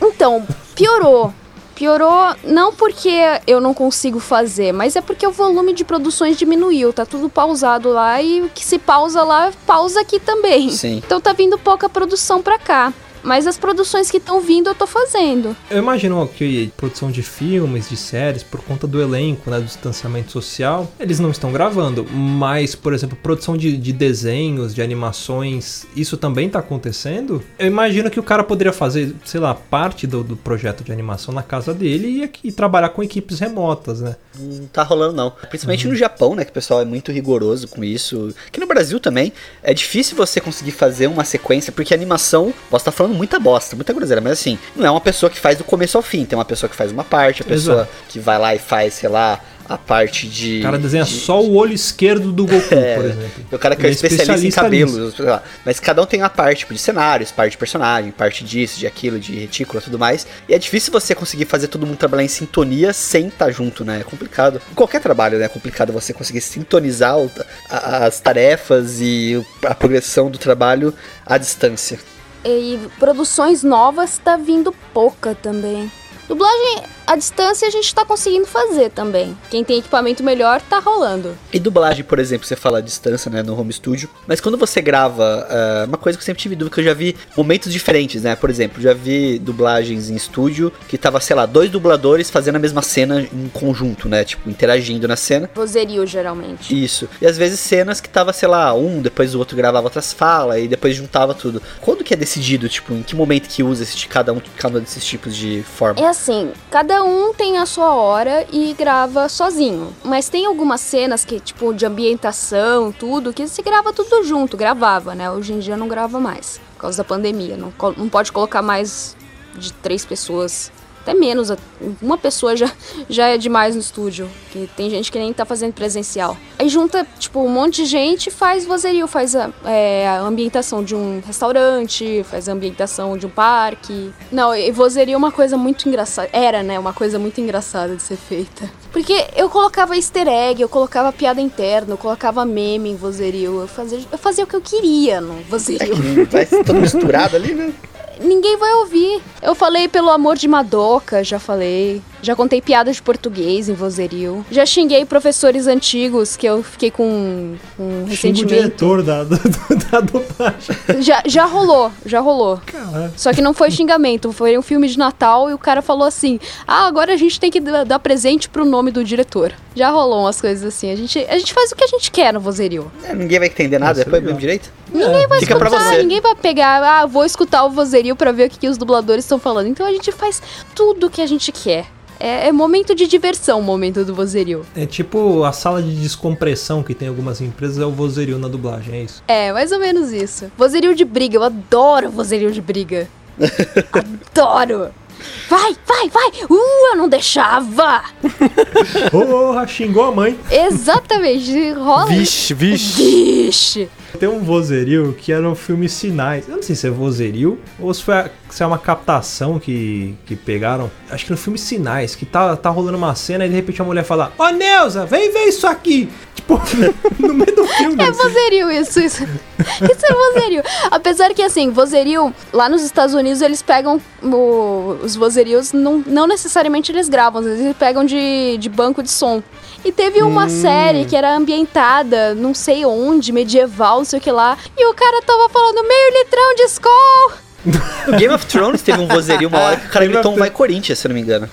Então, piorou. Piorou não porque eu não consigo fazer, mas é porque o volume de produções diminuiu. Tá tudo pausado lá e o que se pausa lá, pausa aqui também. Sim. Então tá vindo pouca produção pra cá. Mas as produções que estão vindo eu tô fazendo. Eu imagino que produção de filmes, de séries, por conta do elenco, né, do distanciamento social, eles não estão gravando. Mas, por exemplo, produção de, de desenhos, de animações, isso também tá acontecendo? Eu imagino que o cara poderia fazer, sei lá, parte do, do projeto de animação na casa dele e, e trabalhar com equipes remotas, né? Não tá rolando, não. Principalmente no Japão, né? Que o pessoal é muito rigoroso com isso. Aqui no Brasil também. É difícil você conseguir fazer uma sequência, porque a animação, posso estar falando muita bosta, muita groselha, mas assim, não é uma pessoa que faz do começo ao fim. Tem uma pessoa que faz uma parte, a pessoa Exato. que vai lá e faz, sei lá, a parte de. O cara desenha de- só o olho esquerdo do Goku, É, por exemplo. O cara que é, é especialista, em especialista cabelos, sei lá. mas cada um tem uma parte tipo, de cenários, parte de personagem, parte disso, de aquilo, de retícula e tudo mais. E é difícil você conseguir fazer todo mundo trabalhar em sintonia sem estar junto, né? É complicado. Em qualquer trabalho, né? É complicado você conseguir sintonizar as tarefas e a progressão do trabalho à distância. E produções novas tá vindo pouca também. Dublagem A distância a gente tá conseguindo fazer também. Quem tem equipamento melhor tá rolando. E dublagem, por exemplo, você fala a distância, né, no home studio. Mas quando você grava, é, uma coisa que eu sempre tive dúvida, que eu já vi momentos diferentes, né? Por exemplo, já vi dublagens em estúdio que tava, sei lá, dois dubladores fazendo a mesma cena em conjunto, né? Tipo, interagindo na cena. Vozerio, geralmente. Isso. E às vezes cenas que tava, sei lá, um, depois o outro gravava outras falas e depois juntava tudo. Quando que é decidido, tipo, em que momento que usa esse, cada um cada um desses tipos de forma? É assim, cada um tem a sua hora e grava sozinho. Mas tem algumas cenas que, tipo, de ambientação, tudo, que se grava tudo junto, gravava, né? Hoje em dia não grava mais, por causa da pandemia. Não, não pode colocar mais de três pessoas. Até menos, uma pessoa já, já é demais no estúdio. Que tem gente que nem tá fazendo presencial. Aí junta, tipo, um monte de gente e faz vozerio, faz a, é, a ambientação de um restaurante, faz a ambientação de um parque. Não, e vozerio é uma coisa muito engraçada. Era, né? Uma coisa muito engraçada de ser feita. Porque eu colocava easter egg, eu colocava piada interna, eu colocava meme em vozerio. Eu fazia, eu fazia o que eu queria no vozerio. Hum, Vai ser todo misturado ali, né? Ninguém vai ouvir. Eu falei pelo amor de Madoka, já falei. Já contei piadas de português em vozerio. Já xinguei professores antigos que eu fiquei com, com Xinga o ressentimento. diretor da, da, da dublagem. Já, já rolou, já rolou. Caralho. Só que não foi xingamento, foi um filme de Natal e o cara falou assim: Ah, agora a gente tem que dar presente pro nome do diretor. Já rolou umas coisas assim. A gente, a gente faz o que a gente quer no vozerio. É, ninguém vai entender nada, é depois mesmo direito. Ninguém vai Fica pra escutar, você. ninguém vai pegar, ah, vou escutar o vozerio pra ver o que, que os dubladores estão falando. Então a gente faz tudo o que a gente quer. É, é momento de diversão, o momento do vozerio. É tipo a sala de descompressão que tem algumas empresas, é o vozerio na dublagem, é isso. É, mais ou menos isso. Vozerio de briga, eu adoro vozerio de briga. adoro! Vai, vai, vai! Uh, eu não deixava! Porra, xingou a mãe. Exatamente, rola. Vixe, vixe. Vixe! Tem um vozerio que era o filme Sinais. Eu não sei se é vozerio ou se, foi a- se é uma captação que, que pegaram. Acho que no filme Sinais, que tá, tá rolando uma cena e de repente a mulher fala: Ô Neuza, vem ver isso aqui! Tipo, no meio do filme. É assim. vozerio isso, isso. Isso é vozerio. Apesar que, assim, vozerio, lá nos Estados Unidos eles pegam o- os vozerios, não, não necessariamente eles gravam, às vezes eles pegam de, de banco de som. E teve uma série que era ambientada, não sei onde, medieval, não sei o que lá, e o cara tava falando meio litrão de Skol. No Game of Thrones teve um vozerio uma hora que o cara gritou um vai Corinthians, se eu não me engano.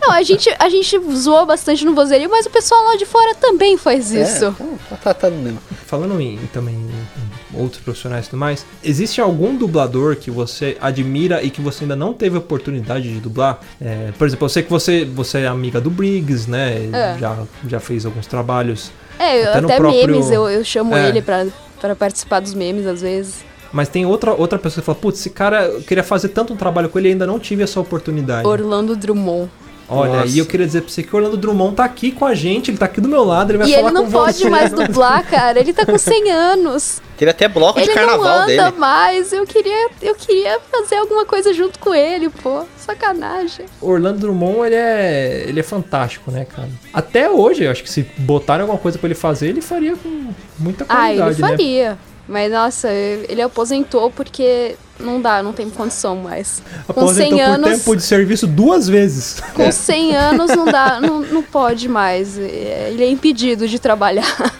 Não, a gente, a gente zoou bastante no vozerio, mas o pessoal lá de fora também faz isso. É, então, tá, tá, tá no mesmo. Falando em também em outros profissionais e tudo mais, existe algum dublador que você admira e que você ainda não teve oportunidade de dublar? É, por exemplo, eu sei que você, você é amiga do Briggs, né? É. Já, já fez alguns trabalhos. É, eu- Até até próprio- memes eu, eu chamo É. ele pra, pra participar dos memes às vezes. Mas tem outra, outra pessoa que fala, putz, esse cara, eu queria fazer tanto um trabalho com ele e ainda não tive essa oportunidade. Orlando Drummond. Olha, Nossa. e eu queria dizer pra você que o Orlando Drummond tá aqui com a gente, ele tá aqui do meu lado, ele vai E falar ele não com pode você. mais dublar, cara. Ele tá com 100 anos. Teve até bloco de Ele não carnaval anda dele. mais. Eu queria, eu queria fazer alguma coisa junto com ele, pô. Sacanagem. O Orlando Drummond, ele é, ele é fantástico, né, cara? Até hoje, eu acho que se botarem alguma coisa pra ele fazer, ele faria com muita Ah, qualidade, ele né? Mas, nossa, ele aposentou porque não dá, não tem condição mais. Com Aposentou 100 por anos, tempo de serviço duas vezes. com 100 anos não dá, não, não pode mais. Ele é impedido de trabalhar.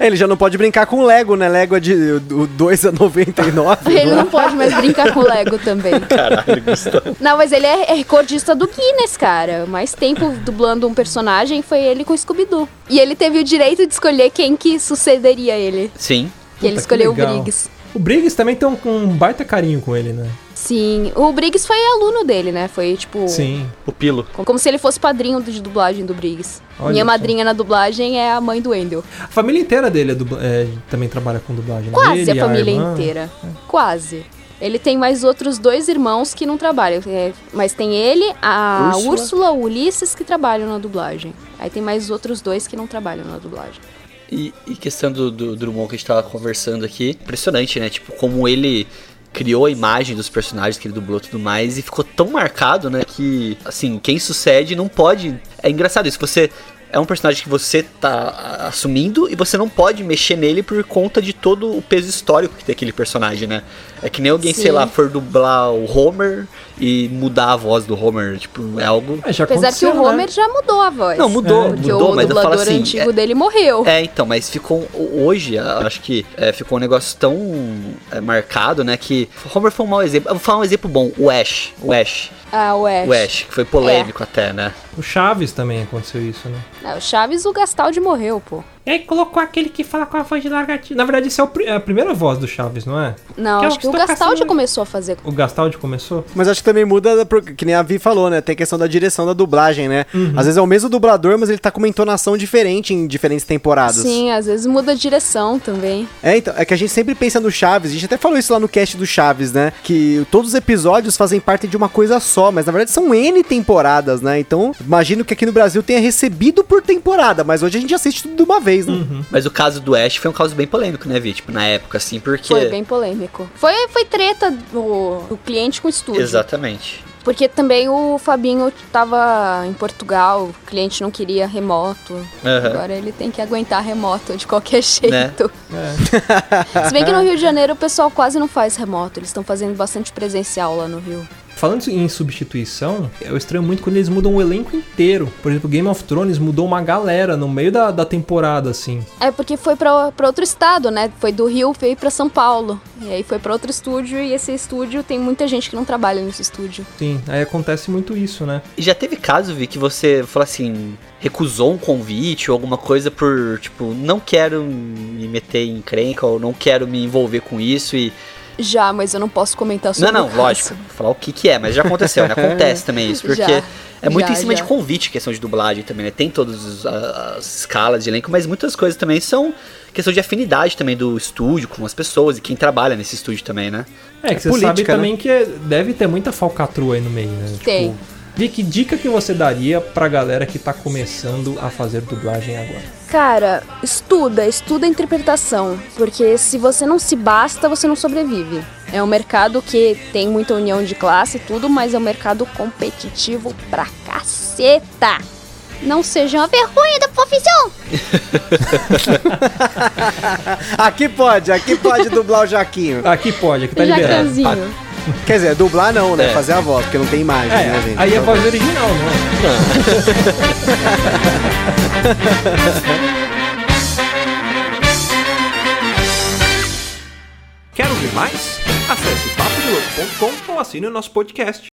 É, Ele já não pode brincar com Lego, né? Lego é de 2 a 99. Ele não pode mais brincar com Lego também. Caralho, Gustavo. Não, mas ele é é recordista do Guinness, cara. Mais tempo dublando um personagem foi ele com o Scooby-Doo. E ele teve o direito de escolher quem que sucederia ele. Sim. Que ele Puta, que escolheu o. Briggs. O Briggs também tem um, um baita carinho com ele, né? Sim, o Briggs foi aluno dele, né? Foi tipo. Sim. O Pilo. Como se ele fosse padrinho de dublagem do Briggs. Olha Minha só. madrinha na dublagem é a mãe do Wendell. A família inteira dele é dubla- é, também trabalha com dublagem. né? Quase Ele, a família irmã. inteira. Quase. Ele tem mais outros dois irmãos que não trabalham. é, mas tem ele, a Úrsula. Úrsula, o Ulisses que trabalham na dublagem. Aí tem mais outros dois que não trabalham na dublagem. E, e questão do, do Drummond que a gente tava conversando aqui, impressionante, né? Tipo, como ele criou a imagem dos personagens que ele dublou e tudo mais e ficou tão marcado, né? Que, assim, quem sucede não pode. É engraçado isso. Você é um personagem que você tá assumindo e você não pode mexer nele por conta de todo o peso histórico que tem aquele personagem, né? É que nem alguém, sei Sim. lá, for dublar o Homer e mudar a voz do Homer, tipo, é algo. É, já Apesar que o né? Homer já mudou a voz. Não, mudou, Porque mudou, o mas eu falo assim. antigo é- dele morreu. É, então, mas ficou. Hoje, eu acho que é, ficou um negócio tão é, marcado, né? Que Homer foi um mau exemplo. Eu vou falar um exemplo bom: o Ash. O Ash. Ah, o Ash. O Ash, que foi polêmico até, né? O Chaves também aconteceu isso, né? Ah, o Chaves, o Gastaldi morreu, pô. E aí colocou aquele que fala com a voz de lagartixa. Na verdade, isso é, o pri- é a primeira voz do Chaves, não é? Não, Que é o acho que o tá Gastaldi caçando- começou a fazer. O Gastaldi começou? Mas acho que também muda, que nem a Vi falou, né? Tem a questão da direção da dublagem, né? Às vezes é o mesmo dublador, mas ele tá com uma entonação diferente em diferentes temporadas. Sim, às vezes muda a direção também. É, então, é que a gente sempre pensa no Chaves, a gente até falou isso lá no cast do Chaves, né? Que todos os episódios fazem parte de uma coisa só, mas na verdade são N temporadas, né? Então, imagino que aqui no Brasil tenha recebido por temporada, mas hoje a gente assiste tudo de uma vez, né? Mas o caso do Ash foi um caso bem polêmico, né, Vi? Tipo, na época, assim, porque. Foi bem polêmico. Foi, foi treta do, do cliente com o estúdio. Exatamente. Porque também o Fabinho tava em Portugal, o cliente não queria remoto. Aham. Agora ele tem que aguentar remoto de qualquer jeito. Né? É. Se bem que no Rio de Janeiro o pessoal quase não faz remoto, eles estão fazendo bastante presencial lá no Rio. Falando em substituição, eu estranho muito quando eles mudam o elenco inteiro. Por exemplo, Game of Thrones mudou uma galera no meio da, da temporada, assim. É porque foi pra, pra outro estado, né? Foi do Rio, veio pra São Paulo. E aí foi pra outro estúdio, e esse estúdio tem muita gente que não trabalha nesse estúdio. Sim, aí acontece muito isso, né? E já teve caso, Vi, que você falou assim, recusou um convite ou alguma coisa por, tipo, não quero me meter em encrenca ou não quero me envolver com isso e. Já, mas eu não posso comentar sobre Não, não, o caso. lógico. Vou falar o que que é, mas já aconteceu, né? Acontece também isso, porque Já, é muito já, em cima já. de convite questão de dublagem também, né? Tem todas as escalas de elenco, mas muitas coisas também são questão de afinidade também do estúdio com as pessoas e quem trabalha nesse estúdio também, né? É que você política, sabe né? também que deve ter muita falcatrua aí no meio, né? Tem. Vi, que dica que você daria pra galera que tá começando a fazer dublagem agora? Cara, estuda, estuda a interpretação, porque se você não se basta, você não sobrevive. É um mercado que tem muita união de classe e tudo, mas é um mercado competitivo pra caceta. Não seja uma vergonha da profissão. Aqui pode, aqui pode dublar o Jaquinho. Aqui pode, aqui tá liberado. Jacanzinho. Quer dizer, dublar não, né? É. Fazer a voz, porque não tem imagem, É, né, gente? aí é voz original, não é? Quer ouvir mais? Acesse papodelouco.com ou assine o nosso podcast.